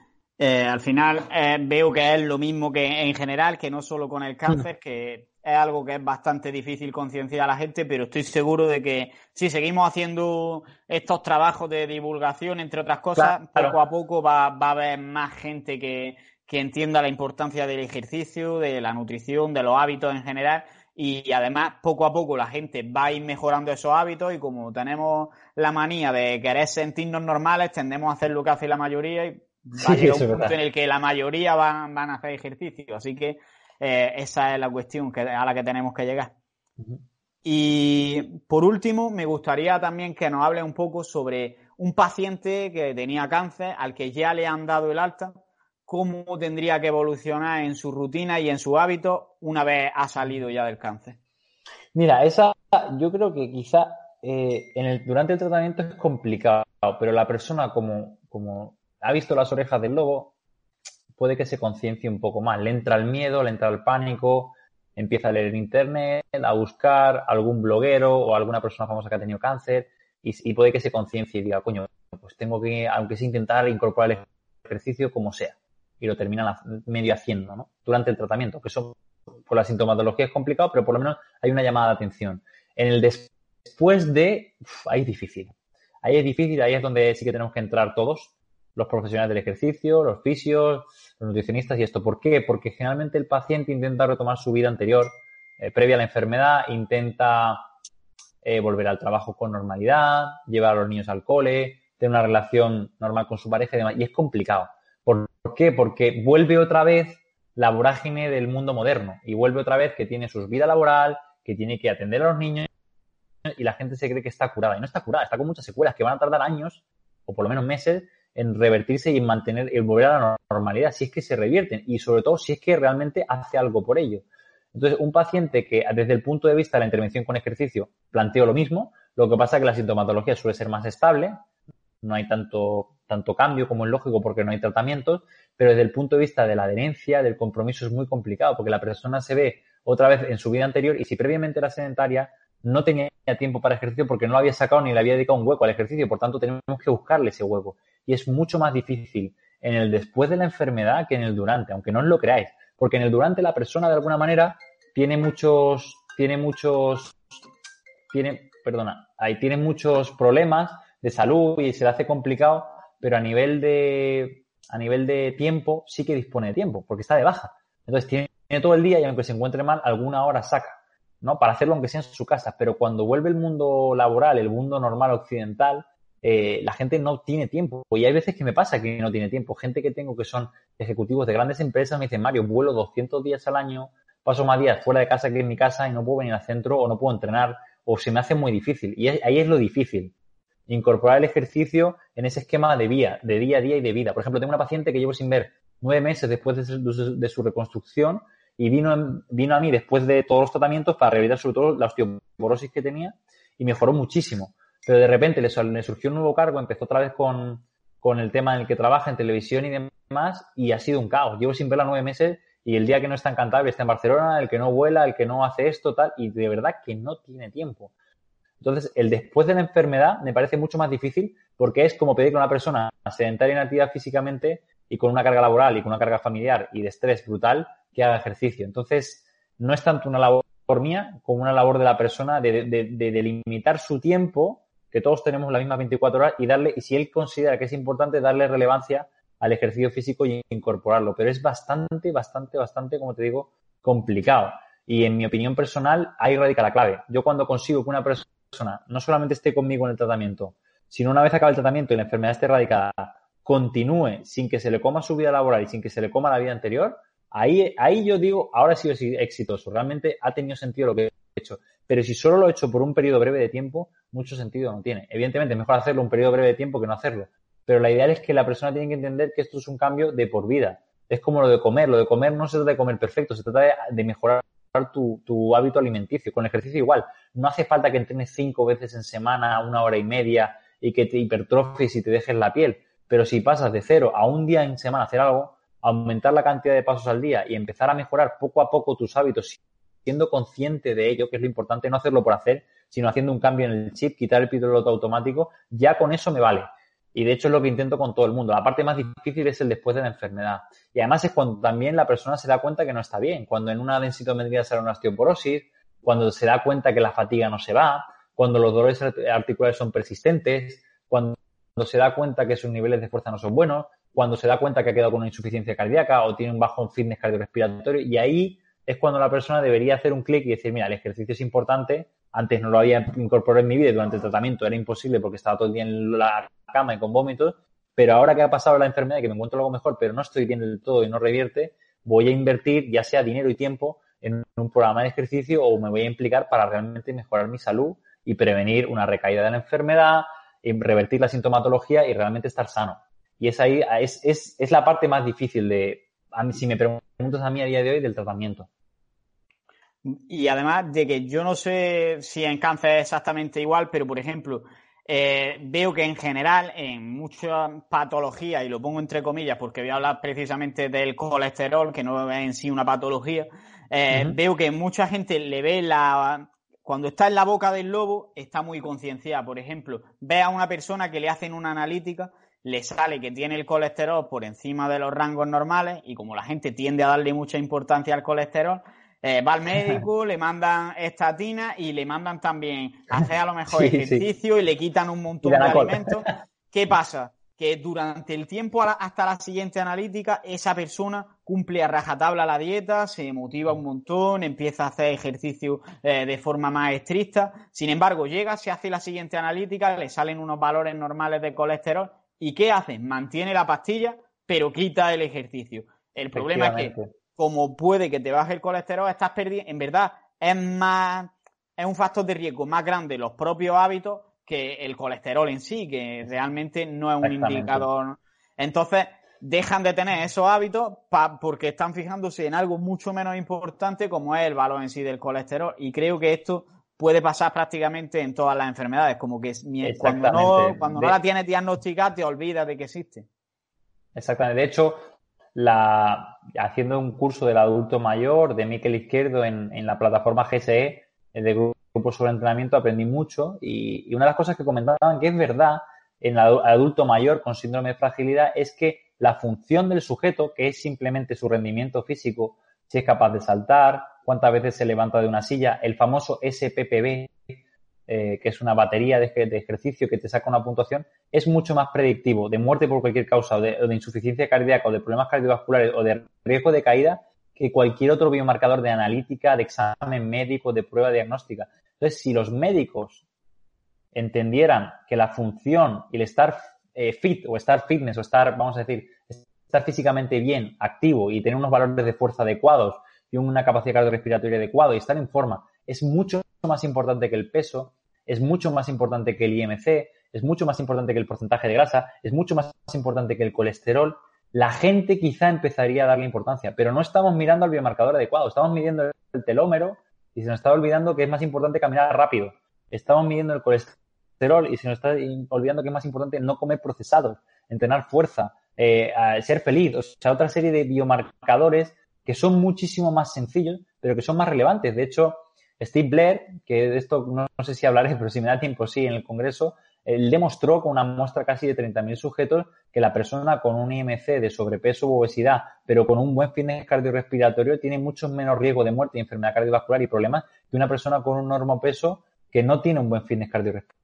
Eh, al final eh, veo que es lo mismo que en general, que no solo con el cáncer, que es algo que es bastante difícil concienciar a la gente, pero estoy seguro de que si seguimos haciendo estos trabajos de divulgación, entre otras cosas, poco a poco va, va, a haber más gente que, que entienda la importancia del ejercicio, de la nutrición, de los hábitos en general y además poco a poco la gente va a ir mejorando esos hábitos y como tenemos la manía de querer sentirnos normales, tendemos a hacer lo que hace la mayoría y va a llegar un punto en el que la mayoría van, a hacer ejercicio. Así que eh, esa es la cuestión que, a la que tenemos que llegar. Y por último, me gustaría también que nos hable un poco sobre un paciente que tenía cáncer al que ya le han dado el alta cómo tendría que evolucionar en su rutina y en su hábito una vez ha salido ya del cáncer? Mira, esa yo creo que quizá eh, en el, durante el tratamiento es complicado, pero la persona como, como ha visto las orejas del lobo, puede que se conciencie un poco más. Le entra el miedo, le entra el pánico, empieza a leer en internet, a buscar algún bloguero o alguna persona famosa que ha tenido cáncer y, puede que se conciencie y diga, coño, pues tengo que, aunque sea intentar incorporar el ejercicio como sea y lo terminan medio haciendo, ¿no? Durante el tratamiento, que eso por la sintomatología es complicado, pero por lo menos hay una llamada de atención. En el después de, ahí es difícil. Ahí es difícil, ahí es donde sí que tenemos que entrar todos, los profesionales del ejercicio, los fisios, los nutricionistas y esto. ¿Por qué? Porque generalmente el paciente intenta retomar su vida anterior, eh, previa a la enfermedad, intenta eh, volver al trabajo con normalidad, llevar a los niños al cole, tener una relación normal con su pareja y demás. Y es complicado. ¿Por qué? Porque vuelve otra vez la vorágine del mundo moderno y vuelve otra vez que tiene su vida laboral, que tiene que atender a los niños y la gente se cree que está curada. Y no está curada, está con muchas secuelas que van a tardar años o por lo menos meses en revertirse y en mantener, el volver a la normalidad, si es que se revierten y sobre todo si es que realmente hace algo por ello. Entonces, un paciente que desde el punto de vista de la intervención con ejercicio planteo lo mismo, lo que pasa es que la sintomatología suele ser más estable, no hay tanto tanto cambio como es lógico porque no hay tratamientos, pero desde el punto de vista de la adherencia, del compromiso es muy complicado porque la persona se ve otra vez en su vida anterior y si previamente era sedentaria no tenía tiempo para ejercicio porque no había sacado ni le había dedicado un hueco al ejercicio, por tanto tenemos que buscarle ese hueco y es mucho más difícil en el después de la enfermedad que en el durante, aunque no os lo creáis, porque en el durante la persona de alguna manera tiene muchos, tiene muchos, tiene, perdona, ahí tiene muchos problemas de salud y se le hace complicado pero a nivel de, a nivel de tiempo sí que dispone de tiempo, porque está de baja. Entonces tiene, todo el día y aunque se encuentre mal, alguna hora saca, ¿no? Para hacerlo aunque sea en su casa. Pero cuando vuelve el mundo laboral, el mundo normal occidental, eh, la gente no tiene tiempo. Y hay veces que me pasa que no tiene tiempo. Gente que tengo que son ejecutivos de grandes empresas me dicen, Mario, vuelo 200 días al año, paso más días fuera de casa que en mi casa y no puedo venir al centro o no puedo entrenar o se me hace muy difícil. Y ahí es lo difícil incorporar el ejercicio en ese esquema de día, de día a día y de vida. Por ejemplo, tengo una paciente que llevo sin ver nueve meses después de su, reconstrucción y vino, vino a mí después de todos los tratamientos para revisar sobre todo la osteoporosis que tenía y mejoró muchísimo. Pero de repente le, surgió un nuevo cargo, empezó otra vez con, el tema en el que trabaja en televisión y demás y ha sido un caos. Llevo sin verla nueve meses y el día que no está en Cantabria está en Barcelona, el que no vuela, el que no hace esto, tal, y de verdad que no tiene tiempo. Entonces, el después de la enfermedad me parece mucho más difícil porque es como pedirle a una persona sedentaria en actividad físicamente y con una carga laboral y con una carga familiar y de estrés brutal que haga ejercicio. Entonces, no es tanto una labor mía como una labor de la persona de, delimitar su tiempo, que todos tenemos las mismas 24 horas, y darle, y si él considera que es importante, darle relevancia al ejercicio físico y incorporarlo. Pero es bastante, bastante, bastante, como te digo, complicado. Y en mi opinión personal, ahí radica la clave. Yo cuando consigo que una persona no solamente esté conmigo en el tratamiento, sino una vez acaba el tratamiento y la enfermedad esté erradicada, continúe sin que se le coma su vida laboral y sin que se le coma la vida anterior, ahí, ahí yo digo, ahora sí sido exitoso, realmente ha tenido sentido lo que hecho. Pero si solo lo he hecho por un periodo breve de tiempo, mucho sentido no tiene. Evidentemente, mejor hacerlo un periodo breve de tiempo que no hacerlo. Pero la idea es que la persona tiene que entender que esto es un cambio de por vida. Es como lo de comer. Lo de comer no se trata de comer perfecto, se trata de, mejorar tu, tu, hábito alimenticio. Con el ejercicio igual. No hace falta que entrenes cinco veces en semana, una hora y media, y que te hipertrofies y te dejes la piel. Pero si pasas de cero a un día en semana a hacer algo, aumentar la cantidad de pasos al día y empezar a mejorar poco a poco tus hábitos, siendo consciente de ello, que es lo importante, no hacerlo por hacer, sino haciendo un cambio en el chip, quitar el piloto automático, ya con eso me vale. Y de hecho es lo que intento con todo el mundo. La parte más difícil es el después de la enfermedad. Y además es cuando también la persona se da cuenta que no está bien. Cuando en una densitometría sale una osteoporosis, cuando se da cuenta que la fatiga no se va, cuando los dolores articulares son persistentes, cuando se da cuenta que sus niveles de fuerza no son buenos, cuando se da cuenta que ha quedado con una insuficiencia cardíaca o tiene un bajo fitness cardiorrespiratorio. Y ahí es cuando la persona debería hacer un clic y decir, mira, el ejercicio es importante, antes no lo había incorporado en mi vida durante el tratamiento era imposible porque estaba todo el día en la cama y con vómitos, pero ahora que ha pasado la enfermedad y que me encuentro algo mejor, pero no estoy bien del todo y no revierte, voy a invertir ya sea dinero y tiempo en un programa de ejercicio o me voy a implicar para realmente mejorar mi salud y prevenir una recaída de la enfermedad, revertir la sintomatología y realmente estar sano. Y es ahí, es, es, es la parte más difícil de, a mí, si me preguntas a mí a día de hoy, del tratamiento. Y además de que yo no sé si en cáncer es exactamente igual, pero por ejemplo, eh, veo que en general en muchas patologías, y lo pongo entre comillas porque voy a hablar precisamente del colesterol, que no es en sí una patología, eh, veo que mucha gente le ve la... Cuando está en la boca del lobo, está muy concienciada. Por ejemplo, ve a una persona que le hacen una analítica, le sale que tiene el colesterol por encima de los rangos normales, y como la gente tiende a darle mucha importancia al colesterol, eh, va al médico, le mandan estatina y le mandan también hacer a lo mejor ejercicio y le quitan un montón de alimentos. ¿Qué pasa? Que durante el tiempo hasta la siguiente analítica, esa persona cumple a rajatabla la dieta, se motiva un montón, empieza a hacer ejercicio eh, de forma más estricta. Sin embargo, llega, se hace la siguiente analítica, le salen unos valores normales de colesterol. ¿Y qué hace? Mantiene la pastilla, pero quita el ejercicio. El problema es que como puede que te baje el colesterol, estás perdiendo, en verdad, es más, es un factor de riesgo más grande los propios hábitos que el colesterol en sí, que realmente no es un indicador. Entonces, dejan de tener esos hábitos porque están fijándose en algo mucho menos importante como es el valor en sí del colesterol. Y creo que esto puede pasar prácticamente en todas las enfermedades, como que cuando no, cuando no la tienes diagnosticada te olvidas de que existe. Exactamente. De hecho, la, haciendo un curso del adulto mayor de Miquel Izquierdo en, en la plataforma GSE de grupo sobre entrenamiento aprendí mucho y, una de las cosas que comentaban que es verdad en el adulto mayor con síndrome de fragilidad es que la función del sujeto, que es simplemente su rendimiento físico, si es capaz de saltar, cuántas veces se levanta de una silla, el famoso SPPB, eh, que es una batería de, ejercicio que te saca una puntuación, es mucho más predictivo de muerte por cualquier causa o de, insuficiencia cardíaca o de problemas cardiovasculares o de riesgo de caída que cualquier otro biomarcador de analítica, de examen médico, de prueba diagnóstica. Entonces, si los médicos entendieran que la función y el estar eh, fit o estar fitness o estar, vamos a decir, estar físicamente bien, activo y tener unos valores de fuerza adecuados y una capacidad cardiorrespiratoria adecuada y estar en forma es mucho más importante que el peso, es mucho más importante que el IMC, es mucho más importante que el porcentaje de grasa, es mucho más importante que el colesterol, la gente quizá empezaría a darle importancia, pero no estamos mirando al biomarcador adecuado, estamos midiendo el telómero y se nos está olvidando que es más importante caminar rápido, estamos midiendo el colesterol y se nos está olvidando que es más importante no comer procesados, entrenar fuerza, eh, ser feliz, o sea, otra serie de biomarcadores que son muchísimo más sencillos, pero que son más relevantes. De hecho, Steve Blair, que de esto no, sé si hablaré, pero si me da tiempo, sí, en el Congreso, él demostró con una muestra casi de 30.000 sujetos que la persona con un IMC de sobrepeso u obesidad, pero con un buen fitness cardiorrespiratorio, tiene mucho menos riesgo de muerte y enfermedad cardiovascular y problemas que una persona con un normopeso que no tiene un buen fitness cardiorrespiratorio.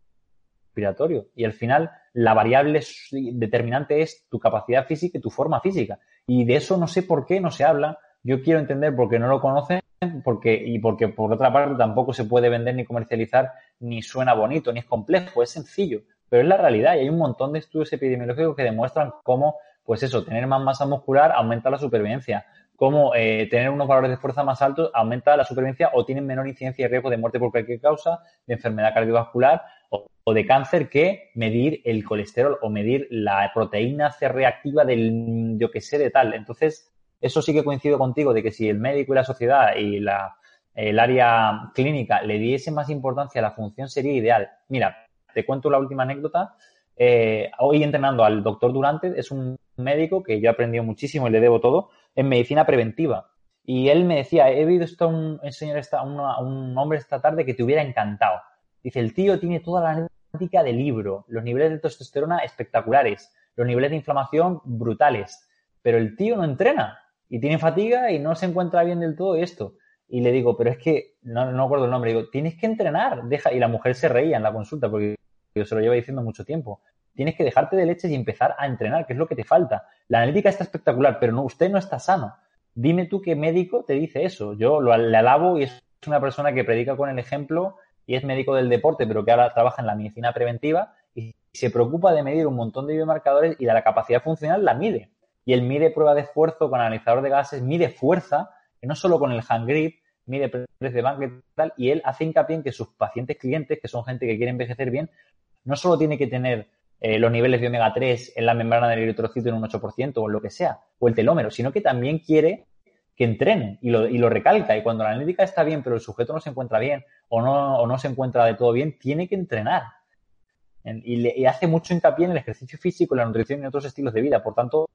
Y al final, la variable determinante es tu capacidad física y tu forma física. Y de eso no sé por qué no se habla. Yo quiero entender por qué no lo conocen porque, y porque por otra parte tampoco se puede vender ni comercializar, ni suena bonito, ni es complejo, es sencillo. pero es la realidad y hay un montón de estudios epidemiológicos que demuestran cómo, pues eso, tener más masa muscular aumenta la supervivencia, cómo eh, tener unos valores de fuerza más altos aumenta la supervivencia o tienen menor incidencia y riesgo de muerte por cualquier causa, de enfermedad cardiovascular o, de cáncer que medir el colesterol o medir la proteína C reactiva del, yo que sé, de tal. Entonces, eso sí que coincido contigo de que si el médico y la sociedad y la, el área clínica le diese más importancia a la función sería ideal. Mira, te cuento la última anécdota. Eh, hoy entrenando al doctor Durante, es un médico que yo he aprendido muchísimo y le debo todo, en medicina preventiva. Y él me decía, he visto un, enseñar esta, a un hombre esta tarde que te hubiera encantado. Dice, el tío tiene toda la analítica de libro, los niveles de testosterona espectaculares, los niveles de inflamación brutales, pero el tío no entrena y tiene fatiga y no se encuentra bien del todo esto. Y le digo, pero es que, no, no acuerdo el nombre, digo, tienes que entrenar, deja, y la mujer se reía en la consulta porque yo se lo llevo diciendo mucho tiempo. Tienes que dejarte de leches y empezar a entrenar, que es lo que te falta. La analítica está espectacular, pero no, usted no está sano. Dime tú qué médico te dice eso. Yo lo, alabo y es una persona que predica con el ejemplo y es médico del deporte, pero que ahora trabaja en la medicina preventiva y se preocupa de medir un montón de biomarcadores y de la capacidad funcional la mide. Y él mide prueba de esfuerzo con analizador de gases, mide fuerza, que no solo con el hand grip, mide press de banca y tal, y él hace hincapié en que sus pacientes clientes, que son gente que quiere envejecer bien, no solo tiene que tener eh, los niveles de omega 3 en la membrana del eritrocito en un 8% o lo que sea, o el telómero, sino que también quiere que entrenen y lo, y lo recalca. Y cuando la analítica está bien, pero el sujeto no se encuentra bien o no, o no se encuentra de todo bien, tiene que entrenar. y, le, hace mucho hincapié en el ejercicio físico, la nutrición y otros estilos de vida. Por tanto,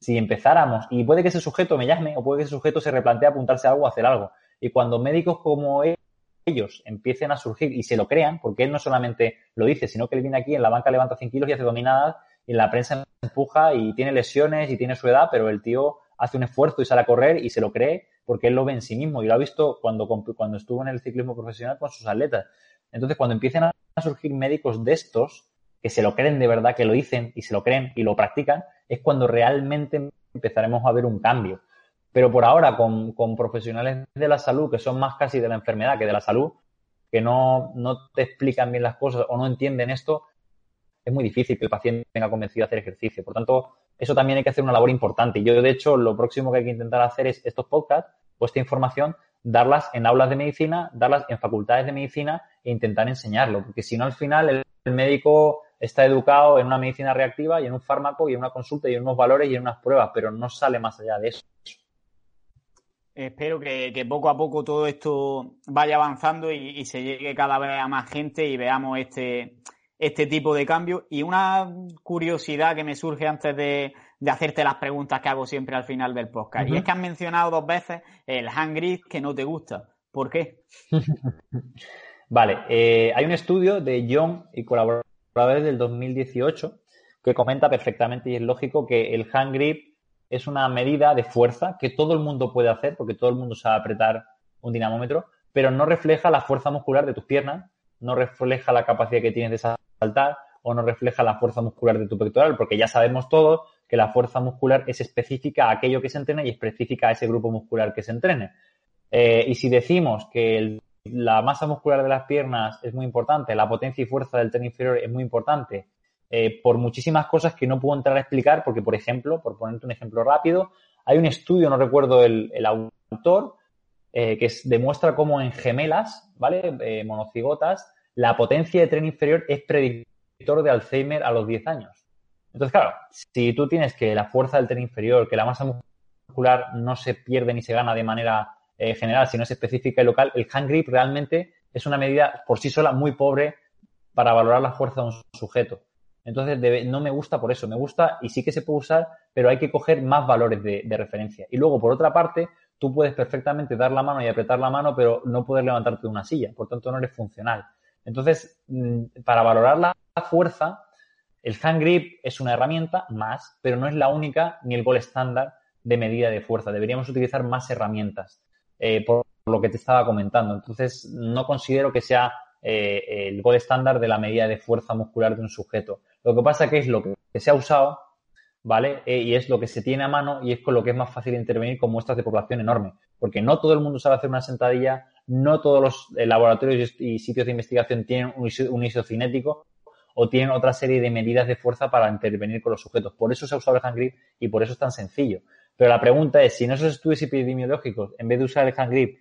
si empezáramos, y puede que ese sujeto me llame, o puede que ese sujeto se replantee apuntarse a algo o hacer algo. Y cuando médicos como ellos empiecen a surgir y se lo crean, porque él no solamente lo dice, sino que él viene aquí en la banca levanta 100 kilos y hace dominadas, y en la prensa empuja y tiene lesiones y tiene su edad, pero el tío hace un esfuerzo y sale a correr y se lo cree porque él lo ve en sí mismo y lo ha visto cuando, cuando estuvo en el ciclismo profesional con sus atletas. Entonces, cuando empiecen a surgir médicos de estos, que se lo creen de verdad, que lo dicen y se lo creen y lo practican, es cuando realmente empezaremos a ver un cambio. Pero por ahora, con, profesionales de la salud que son más casi de la enfermedad que de la salud, que no, no te explican bien las cosas o no entienden esto, es muy difícil que el paciente tenga convencido a hacer ejercicio. Por tanto, eso también hay que hacer una labor importante. Y yo, de hecho, lo próximo que hay que intentar hacer es estos podcasts o esta información, darlas en aulas de medicina, darlas en facultades de medicina e intentar enseñarlo. Porque si no, al final, el médico está educado en una medicina reactiva y en un fármaco y en una consulta y en unos valores y en unas pruebas, pero no sale más allá de eso. Espero que, poco a poco todo esto vaya avanzando y, se llegue cada vez a más gente y veamos este, este tipo de cambio. Y una curiosidad que me surge antes de, hacerte las preguntas que hago siempre al final del podcast. Y es que has mencionado dos veces el hand que no te gusta. ¿Por qué? vale, eh, hay un estudio de John y colaboradores del 2018 que comenta perfectamente y es lógico que el hand grip es una medida de fuerza que todo el mundo puede hacer porque todo el mundo sabe apretar un dinamómetro, pero no refleja la fuerza muscular de tus piernas, no refleja la capacidad que tienes de saltar o no refleja la fuerza muscular de tu pectoral, porque ya sabemos todos que la fuerza muscular es específica a aquello que se entrena y específica a ese grupo muscular que se entrene. Eh, y si decimos que la masa muscular de las piernas es muy importante, la potencia y fuerza del tren inferior es muy importante, eh, por muchísimas cosas que no puedo entrar a explicar, porque, por ejemplo, por ponerte un ejemplo rápido, hay un estudio, no recuerdo el, autor, eh, que demuestra cómo en gemelas, ¿vale? Eh, monocigotas, la potencia de tren inferior es predictor de Alzheimer a los 10 años. Entonces, claro, si tú tienes que la fuerza del tren inferior, que la masa muscular no se pierde ni se gana de manera eh, general, si no es específica y local, el hand grip realmente es una medida por sí sola muy pobre para valorar la fuerza de un sujeto. Entonces, no me gusta por eso. Me gusta y sí que se puede usar, pero hay que coger más valores de, referencia. Y luego, por otra parte, tú puedes perfectamente dar la mano y apretar la mano, pero no poder levantarte de una silla. Por tanto, no eres funcional. Entonces, mm, para valorar la fuerza, el hand grip es una herramienta más, pero no es la única ni el gol estándar de medida de fuerza. Deberíamos utilizar más herramientas. Eh, por lo que te estaba comentando. Entonces, no considero que sea eh, el gol estándar de la medida de fuerza muscular de un sujeto. Lo que pasa que es lo que se ha usado, ¿vale? Eh, y es lo que se tiene a mano y es con lo que es más fácil intervenir con muestras de población enorme. Porque no todo el mundo sabe hacer una sentadilla, no todos los laboratorios y sitios de investigación tienen un, isocinético, o tienen otra serie de medidas de fuerza para intervenir con los sujetos. Por eso se ha usado el hand grip y por eso es tan sencillo. Pero la pregunta es, si en esos estudios epidemiológicos, en vez de usar el hand grip,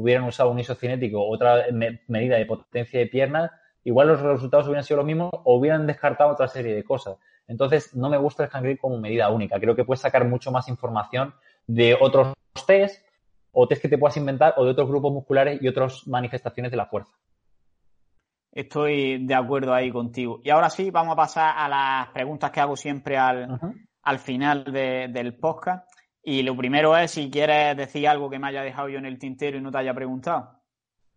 hubieran usado un isocinético o otra medida de potencia de piernas, igual los resultados hubieran sido los mismos o hubieran descartado otra serie de cosas. Entonces, no me gusta el hand grip como medida única. Creo que puedes sacar mucho más información de otros test o test que te puedas inventar o de otros grupos musculares y otras manifestaciones de la fuerza. Estoy de acuerdo ahí contigo. Y ahora sí, vamos a pasar a las preguntas que hago siempre al, final del podcast. Y lo primero es si quieres decir algo que me haya dejado yo en el tintero y no te haya preguntado.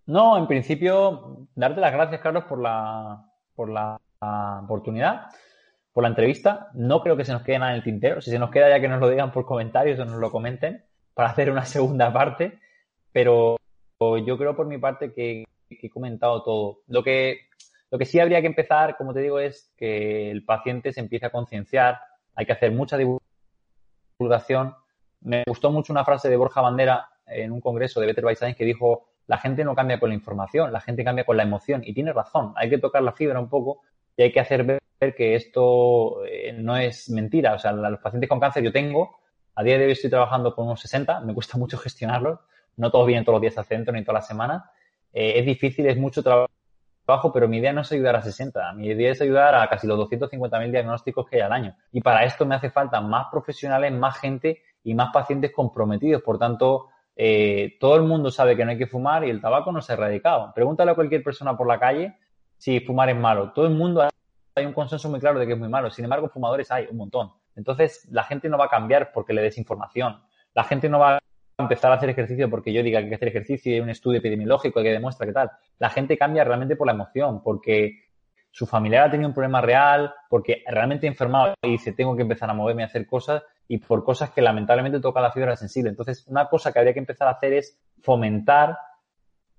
No, en principio, darte las gracias, Carlos, por la, por la oportunidad, por la entrevista. No creo que se nos quede nada en el tintero. Si se nos queda, ya que nos lo digan por comentarios o nos lo comenten para hacer una segunda parte. Pero yo creo por mi parte que he comentado todo. Lo que, lo que sí habría que empezar, como te digo, es que el paciente se empiece a concienciar, hay que hacer mucha divulgación. Me gustó mucho una frase de Borja Bandera en un congreso de Better by Science que dijo, la gente no cambia con la información, la gente cambia con la emoción. Y tiene razón, hay que tocar la fibra un poco y hay que hacer ver que esto eh, no es mentira. O sea, los pacientes con cáncer yo tengo, a día de hoy estoy trabajando con unos 60, me cuesta mucho gestionarlos, no todos vienen todos los días al centro ni todas las semanas, eh, es difícil, es mucho trabajo, pero mi idea no es ayudar a 60, mi idea es ayudar a casi los 250.000 diagnósticos que hay al año. Y para esto me hace falta más profesionales, más gente y más pacientes comprometidos. Por tanto, eh, todo el mundo sabe que no hay que fumar y el tabaco no se ha erradicado. Pregúntale a cualquier persona por la calle si fumar es malo. Todo el mundo hay un consenso muy claro de que es muy malo. Sin embargo, fumadores hay un montón. Entonces, la gente no va a cambiar porque le des información. La gente no va empezar a hacer ejercicio porque yo diga que hay que hacer ejercicio y hay un estudio epidemiológico que demuestra que tal. La gente cambia realmente por la emoción, porque su familiar ha tenido un problema real, porque realmente ha enfermado y dice tengo que empezar a moverme a hacer cosas y por cosas que lamentablemente toca la fibra sensible. Entonces, una cosa que habría que empezar a hacer es fomentar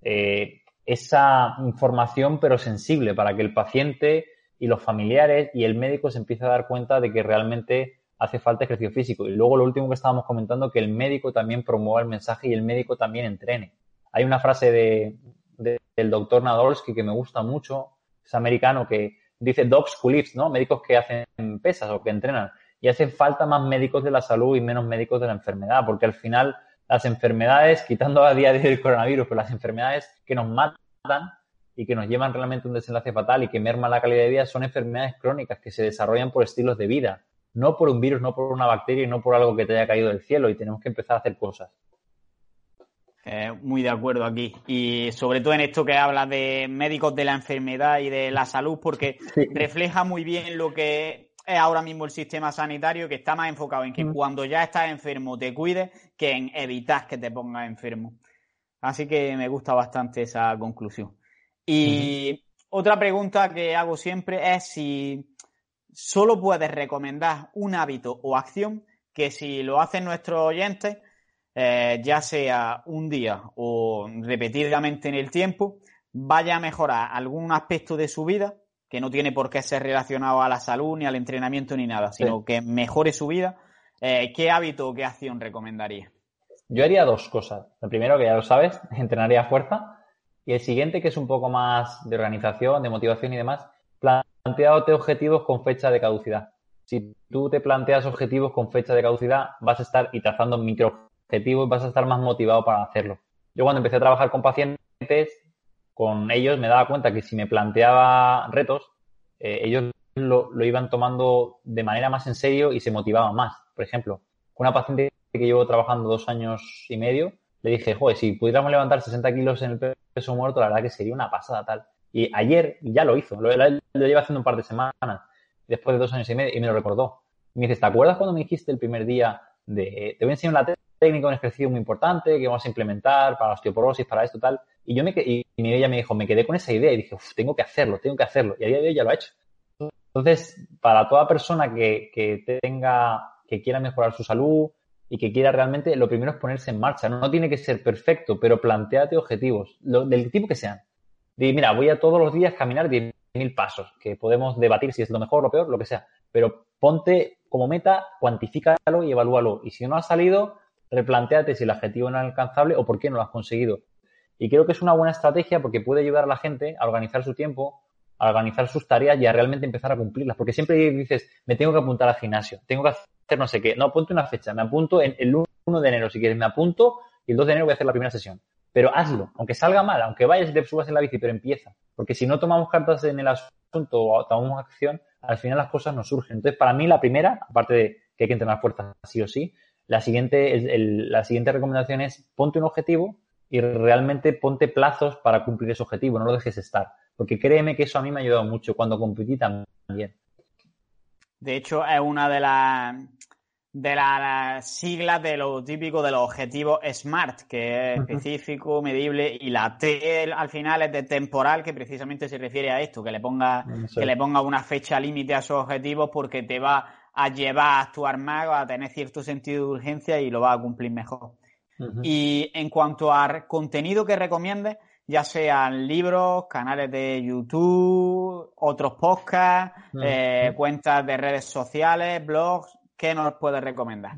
eh, esa información pero sensible para que el paciente y los familiares y el médico se empiece a dar cuenta de que realmente hace falta ejercicio físico. Y luego lo último que estábamos comentando, que el médico también promueva el mensaje y el médico también entrene. Hay una frase de, del doctor Nadolski que me gusta mucho, es americano, que dice docs who ¿no? Médicos que hacen pesas o que entrenan. Y hace falta más médicos de la salud y menos médicos de la enfermedad, porque al final las enfermedades, quitando a día de hoy el coronavirus, pero las enfermedades que nos matan y que nos llevan realmente a un desenlace fatal y que merman la calidad de vida son enfermedades crónicas que se desarrollan por estilos de vida no por un virus, no por una bacteria y no por algo que te haya caído del cielo y tenemos que empezar a hacer cosas. Eh, muy de acuerdo aquí. Y sobre todo en esto que habla de médicos de la enfermedad y de la salud, porque refleja muy bien lo que es ahora mismo el sistema sanitario, que está más enfocado en que mm. cuando ya estás enfermo te cuides que en evitar que te pongas enfermo. Así que me gusta bastante esa conclusión. Y otra pregunta que hago siempre es si solo puedes recomendar un hábito o acción que si lo hacen nuestros oyentes, eh, ya sea un día o repetidamente en el tiempo, vaya a mejorar algún aspecto de su vida, que no tiene por qué ser relacionado a la salud ni al entrenamiento ni nada, sino que mejore su vida, eh, ¿qué hábito o qué acción recomendaría? Yo haría dos cosas. El primero, que ya lo sabes, entrenaría fuerza. Y el siguiente, que es un poco más de organización, de motivación y demás, planteadote objetivos con fecha de caducidad. Si tú te planteas objetivos con fecha de caducidad, vas a estar y trazando micro objetivos, vas a estar más motivado para hacerlo. Yo cuando empecé a trabajar con pacientes, con ellos me daba cuenta que si me planteaba retos, eh, ellos lo, iban tomando de manera más en serio y se motivaban más. Por ejemplo, una paciente que llevo trabajando dos años y medio, le dije, joder, si pudiéramos levantar 60 kilos en el peso muerto, la verdad que sería una pasada tal. Y ayer ya lo hizo, lo, lleva haciendo un par de semanas, después de dos años y medio, y me lo recordó. me dice, ¿te acuerdas cuando me dijiste el primer día de, te voy a enseñar una técnica, un ejercicio muy importante que vamos a implementar para osteoporosis, para esto, tal? Y yo me y, ella me dijo, me quedé con esa idea y dije, tengo que hacerlo, tengo que hacerlo. Y a día de hoy ya lo ha hecho. Entonces, para toda persona que, que tenga, que quiera mejorar su salud y que quiera realmente, lo primero es ponerse en marcha. No, tiene que ser perfecto, pero planteate objetivos, del tipo que sean mira, voy a todos los días caminar 10.000 pasos, que podemos debatir si es lo mejor lo peor, lo que sea, pero ponte como meta, cuantifícalo y evalúalo. Y si no ha salido, replanteate si el objetivo no es alcanzable o por qué no lo has conseguido. Y creo que es una buena estrategia porque puede ayudar a la gente a organizar su tiempo a organizar sus tareas y a realmente empezar a cumplirlas. Porque siempre dices, me tengo que apuntar al gimnasio, tengo que hacer no sé qué. No, ponte una fecha, me apunto en el 1 de enero, si quieres, me apunto y el 2 de enero voy a hacer la primera sesión. Pero hazlo, aunque salga mal, aunque vayas y te subas en la bici, pero empieza. Porque si no tomamos cartas en el asunto o tomamos acción, al final las cosas no surgen. Entonces, para mí la primera, aparte de que hay que entrenar fuerzas sí o sí, la siguiente, la siguiente recomendación es ponte un objetivo y realmente ponte plazos para cumplir ese objetivo, no lo dejes estar. Porque créeme que eso a mí me ha ayudado mucho cuando competí también. De hecho, es una de las de las siglas de lo típico de los objetivos SMART, que es específico, medible, y la T al final es de temporal, que precisamente se refiere a esto, que le ponga, que le ponga una fecha límite a esos objetivos porque te va a llevar a actuar más, a tener cierto sentido de urgencia y lo va a cumplir mejor. Y en cuanto al contenido que recomiendes, ya sean libros, canales de YouTube, otros podcasts, eh, cuentas de redes sociales, blogs, ¿qué nos puedes recomendar?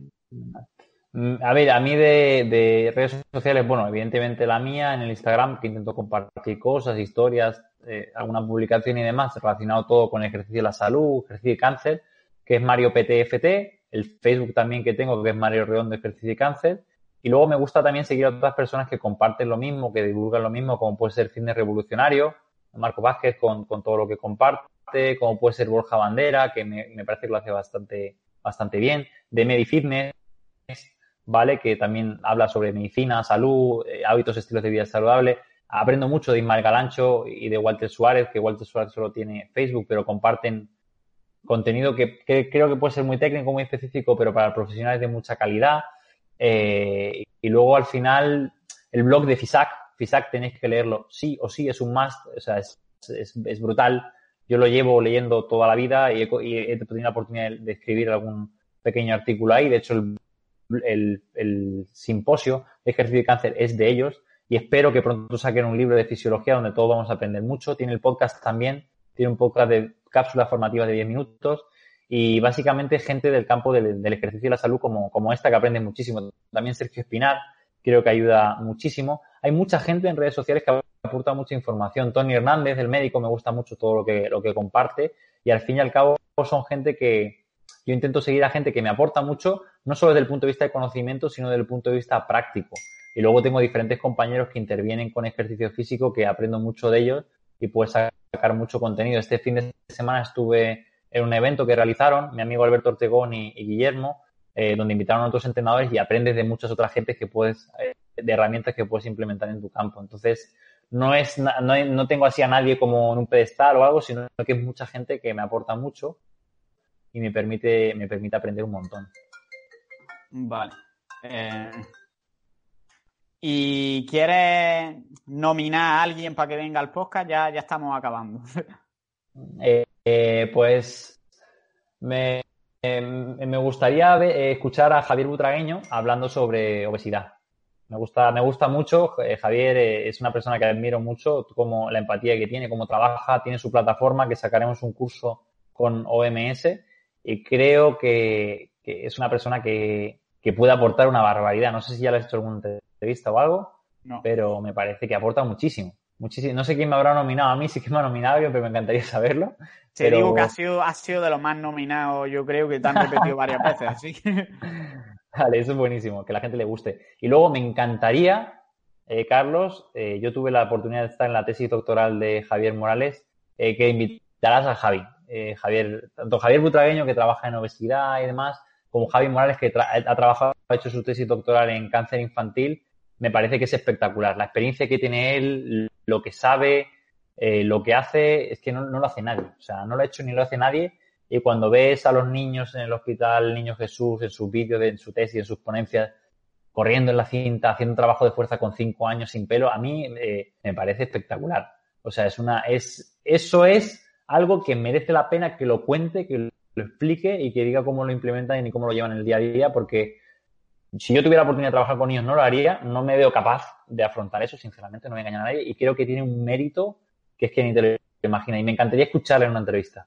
Mm, a ver, a mí de, redes sociales, bueno, evidentemente la mía en el Instagram, que intento compartir cosas, historias, eh, alguna publicación y demás, relacionado todo con el ejercicio de la salud, ejercicio de cáncer, que es Mario PTFT, el Facebook también que tengo, que es Mario Redondo Ejercicio de Cáncer, y luego me gusta también seguir a otras personas que comparten lo mismo, que divulgan lo mismo, como puede ser Fitness Revolucionario, Marco Vázquez con, todo lo que comparte, como puede ser Borja Bandera, que me, me parece que lo hace bastante bastante bien, de MediFitness, ¿vale? Que también habla sobre medicina, salud, eh, hábitos, estilos de vida saludable. Aprendo mucho de Ismael Galancho y de Walter Suárez, que Walter Suárez solo tiene Facebook, pero comparten contenido que, creo que puede ser muy técnico, muy específico, pero para profesionales de mucha calidad. Eh, y luego al final el blog de FISAC, FISAC tenéis que leerlo sí o sí, es un must, o sea, es, es brutal yo lo llevo leyendo toda la vida y he, tenido la oportunidad de escribir algún pequeño artículo ahí. De hecho, el, simposio de ejercicio de cáncer es de ellos y espero que pronto saquen un libro de fisiología donde todos vamos a aprender mucho. Tiene el podcast también, tiene un podcast de cápsulas formativas de 10 minutos y básicamente gente del campo del, ejercicio y la salud como, como esta que aprende muchísimo. También Sergio Espinar creo que ayuda muchísimo. Hay mucha gente en redes sociales que aporta mucha información. Tony Hernández, el médico, me gusta mucho todo lo que, lo que comparte y al fin y al cabo son gente que yo intento seguir a gente que me aporta mucho, no solo desde el punto de vista de conocimiento, sino desde el punto de vista práctico. Y luego tengo diferentes compañeros que intervienen con ejercicio físico, que aprendo mucho de ellos y puedo sacar mucho contenido. Este fin de semana estuve en un evento que realizaron mi amigo Alberto Ortegón y, Guillermo, eh, donde invitaron a otros entrenadores y aprendes de muchas otras gentes que puedes, eh, de herramientas que puedes implementar en tu campo. Entonces, no es no, no, tengo así a nadie como en un pedestal o algo, sino que es mucha gente que me aporta mucho y me permite, me permite aprender un montón. Vale. Eh, ¿Y quieres nominar a alguien para que venga al podcast? Ya, ya estamos acabando. Eh, eh, pues me, me gustaría escuchar a Javier Butragueño hablando sobre obesidad. Me gusta, me gusta mucho. Eh, Javier eh, es una persona que admiro mucho, como la empatía que tiene, cómo trabaja, tiene su plataforma, que sacaremos un curso con OMS y creo que, es una persona que, puede aportar una barbaridad. No sé si ya le has hecho alguna entrevista o algo, pero me parece que aporta muchísimo. Muchísimo. No sé quién me habrá nominado a mí, sí que me ha nominado yo, pero me encantaría saberlo. Te digo que ha sido, ha sido de los más nominados, yo creo que te han repetido varias veces, así que... Vale, eso es buenísimo, que la gente le guste. Y luego me encantaría, eh, Carlos, eh, yo tuve la oportunidad de estar en la tesis doctoral de Javier Morales, eh, que invitarás a Javi. Javier, tanto Javier Butragueño, que trabaja en obesidad y demás, como Javi Morales, que ha trabajado, ha hecho su tesis doctoral en cáncer infantil, me parece que es espectacular. La experiencia que tiene él, lo que sabe, lo que hace, es que no, no, lo hace nadie. O sea, no lo ha hecho ni lo hace nadie y cuando ves a los niños en el hospital, Niño Jesús, en sus vídeos, en su tesis, en sus ponencias, corriendo en la cinta, haciendo un trabajo de fuerza con cinco años sin pelo, a mí eh, me parece espectacular. O sea, es una, es, eso es algo que merece la pena que lo cuente, que lo explique y que diga cómo lo implementan y cómo lo llevan en el día a día, porque si yo tuviera la oportunidad de trabajar con niños no lo haría, no me veo capaz de afrontar eso, sinceramente, no me engaña a nadie, y creo que tiene un mérito que es que ni te lo imaginas, y me encantaría escucharle en una entrevista.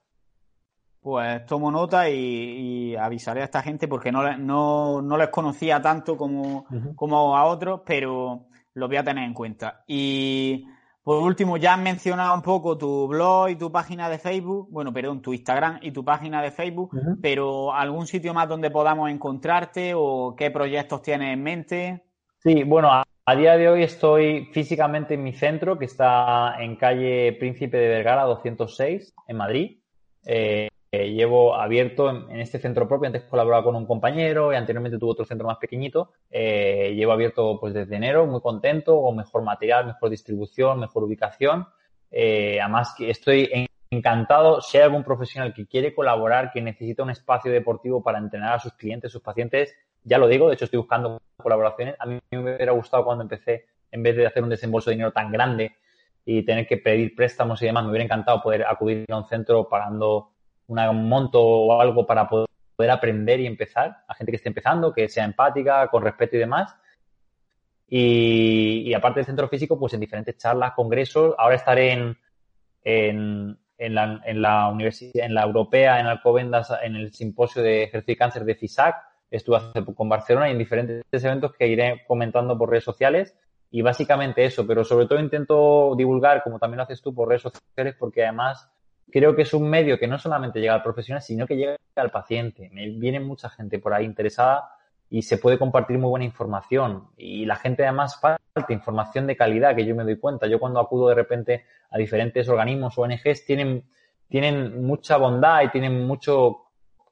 Pues tomo nota y, avisaré a esta gente porque no, no, no les conocía tanto como, como a otros, pero lo voy a tener en cuenta. Y Por último, ya has mencionado un poco tu blog y tu página de Facebook, bueno, perdón, tu Instagram y tu página de Facebook, pero ¿algún sitio más donde podamos encontrarte o qué proyectos tienes en mente? Sí, bueno, a, día de hoy estoy físicamente en mi centro, que está en calle Príncipe de Vergara 206, en Madrid. Eh, eh, llevo abierto en, este centro propio, antes colaboraba con un compañero y anteriormente tuve otro centro más pequeñito. Eh, llevo abierto pues desde enero, muy contento, con mejor material, mejor distribución, mejor ubicación. Eh, además estoy encantado, si hay algún profesional que quiere colaborar, que necesita un espacio deportivo para entrenar a sus clientes, sus pacientes, ya lo digo, de hecho estoy buscando colaboraciones. A mí me hubiera gustado cuando empecé, en vez de hacer un desembolso de dinero tan grande y tener que pedir préstamos y demás, me hubiera encantado poder acudir a un centro pagando un monto o algo para poder aprender y empezar, a gente que esté empezando, que sea empática, con respeto y demás. Y, aparte del centro físico, pues en diferentes charlas, congresos. Ahora estaré en, en, la, en la universidad, en la europea, en Alcobendas, en el simposio de ejercicio y cáncer de FISAC. Estuve hace poco en Barcelona y en diferentes eventos que iré comentando por redes sociales. Y básicamente eso, pero sobre todo intento divulgar, como también lo haces tú, por redes sociales, porque además creo que es un medio que no solamente llega al profesional, sino que llega al paciente. Me viene mucha gente por ahí interesada y se puede compartir muy buena información. Y la gente además falta información de calidad, que yo me doy cuenta. Yo cuando acudo de repente a diferentes organismos o ONGs, tienen, tienen mucha bondad y tienen mucho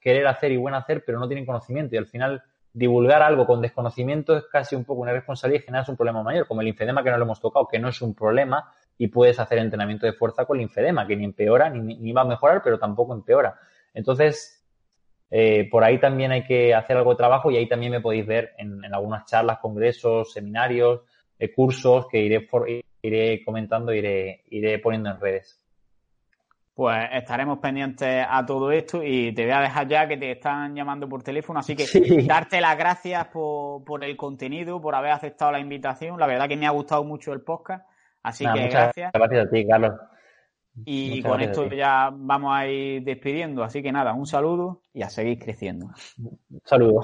querer hacer y buen hacer, pero no tienen conocimiento. Y al final divulgar algo con desconocimiento es casi un poco una responsabilidad y generas un problema mayor, como el infedema que no lo hemos tocado, que no es un problema, y puedes hacer entrenamiento de fuerza con el infedema, que ni empeora ni, va a mejorar, pero tampoco empeora. Entonces, eh, por ahí también hay que hacer algo de trabajo y ahí también me podéis ver en, algunas charlas, congresos, seminarios, eh, cursos que iré, iré comentando, iré, iré poniendo en redes. Pues estaremos pendientes a todo esto y te voy a dejar ya que te están llamando por teléfono, así que darte las gracias por, por el contenido, por haber aceptado la invitación. La verdad que me ha gustado mucho el podcast Así que gracias. Gracias a ti, Carlos. Y con esto ya vamos a ir despidiendo. Así que nada, un saludo y a seguir creciendo. Un saludo.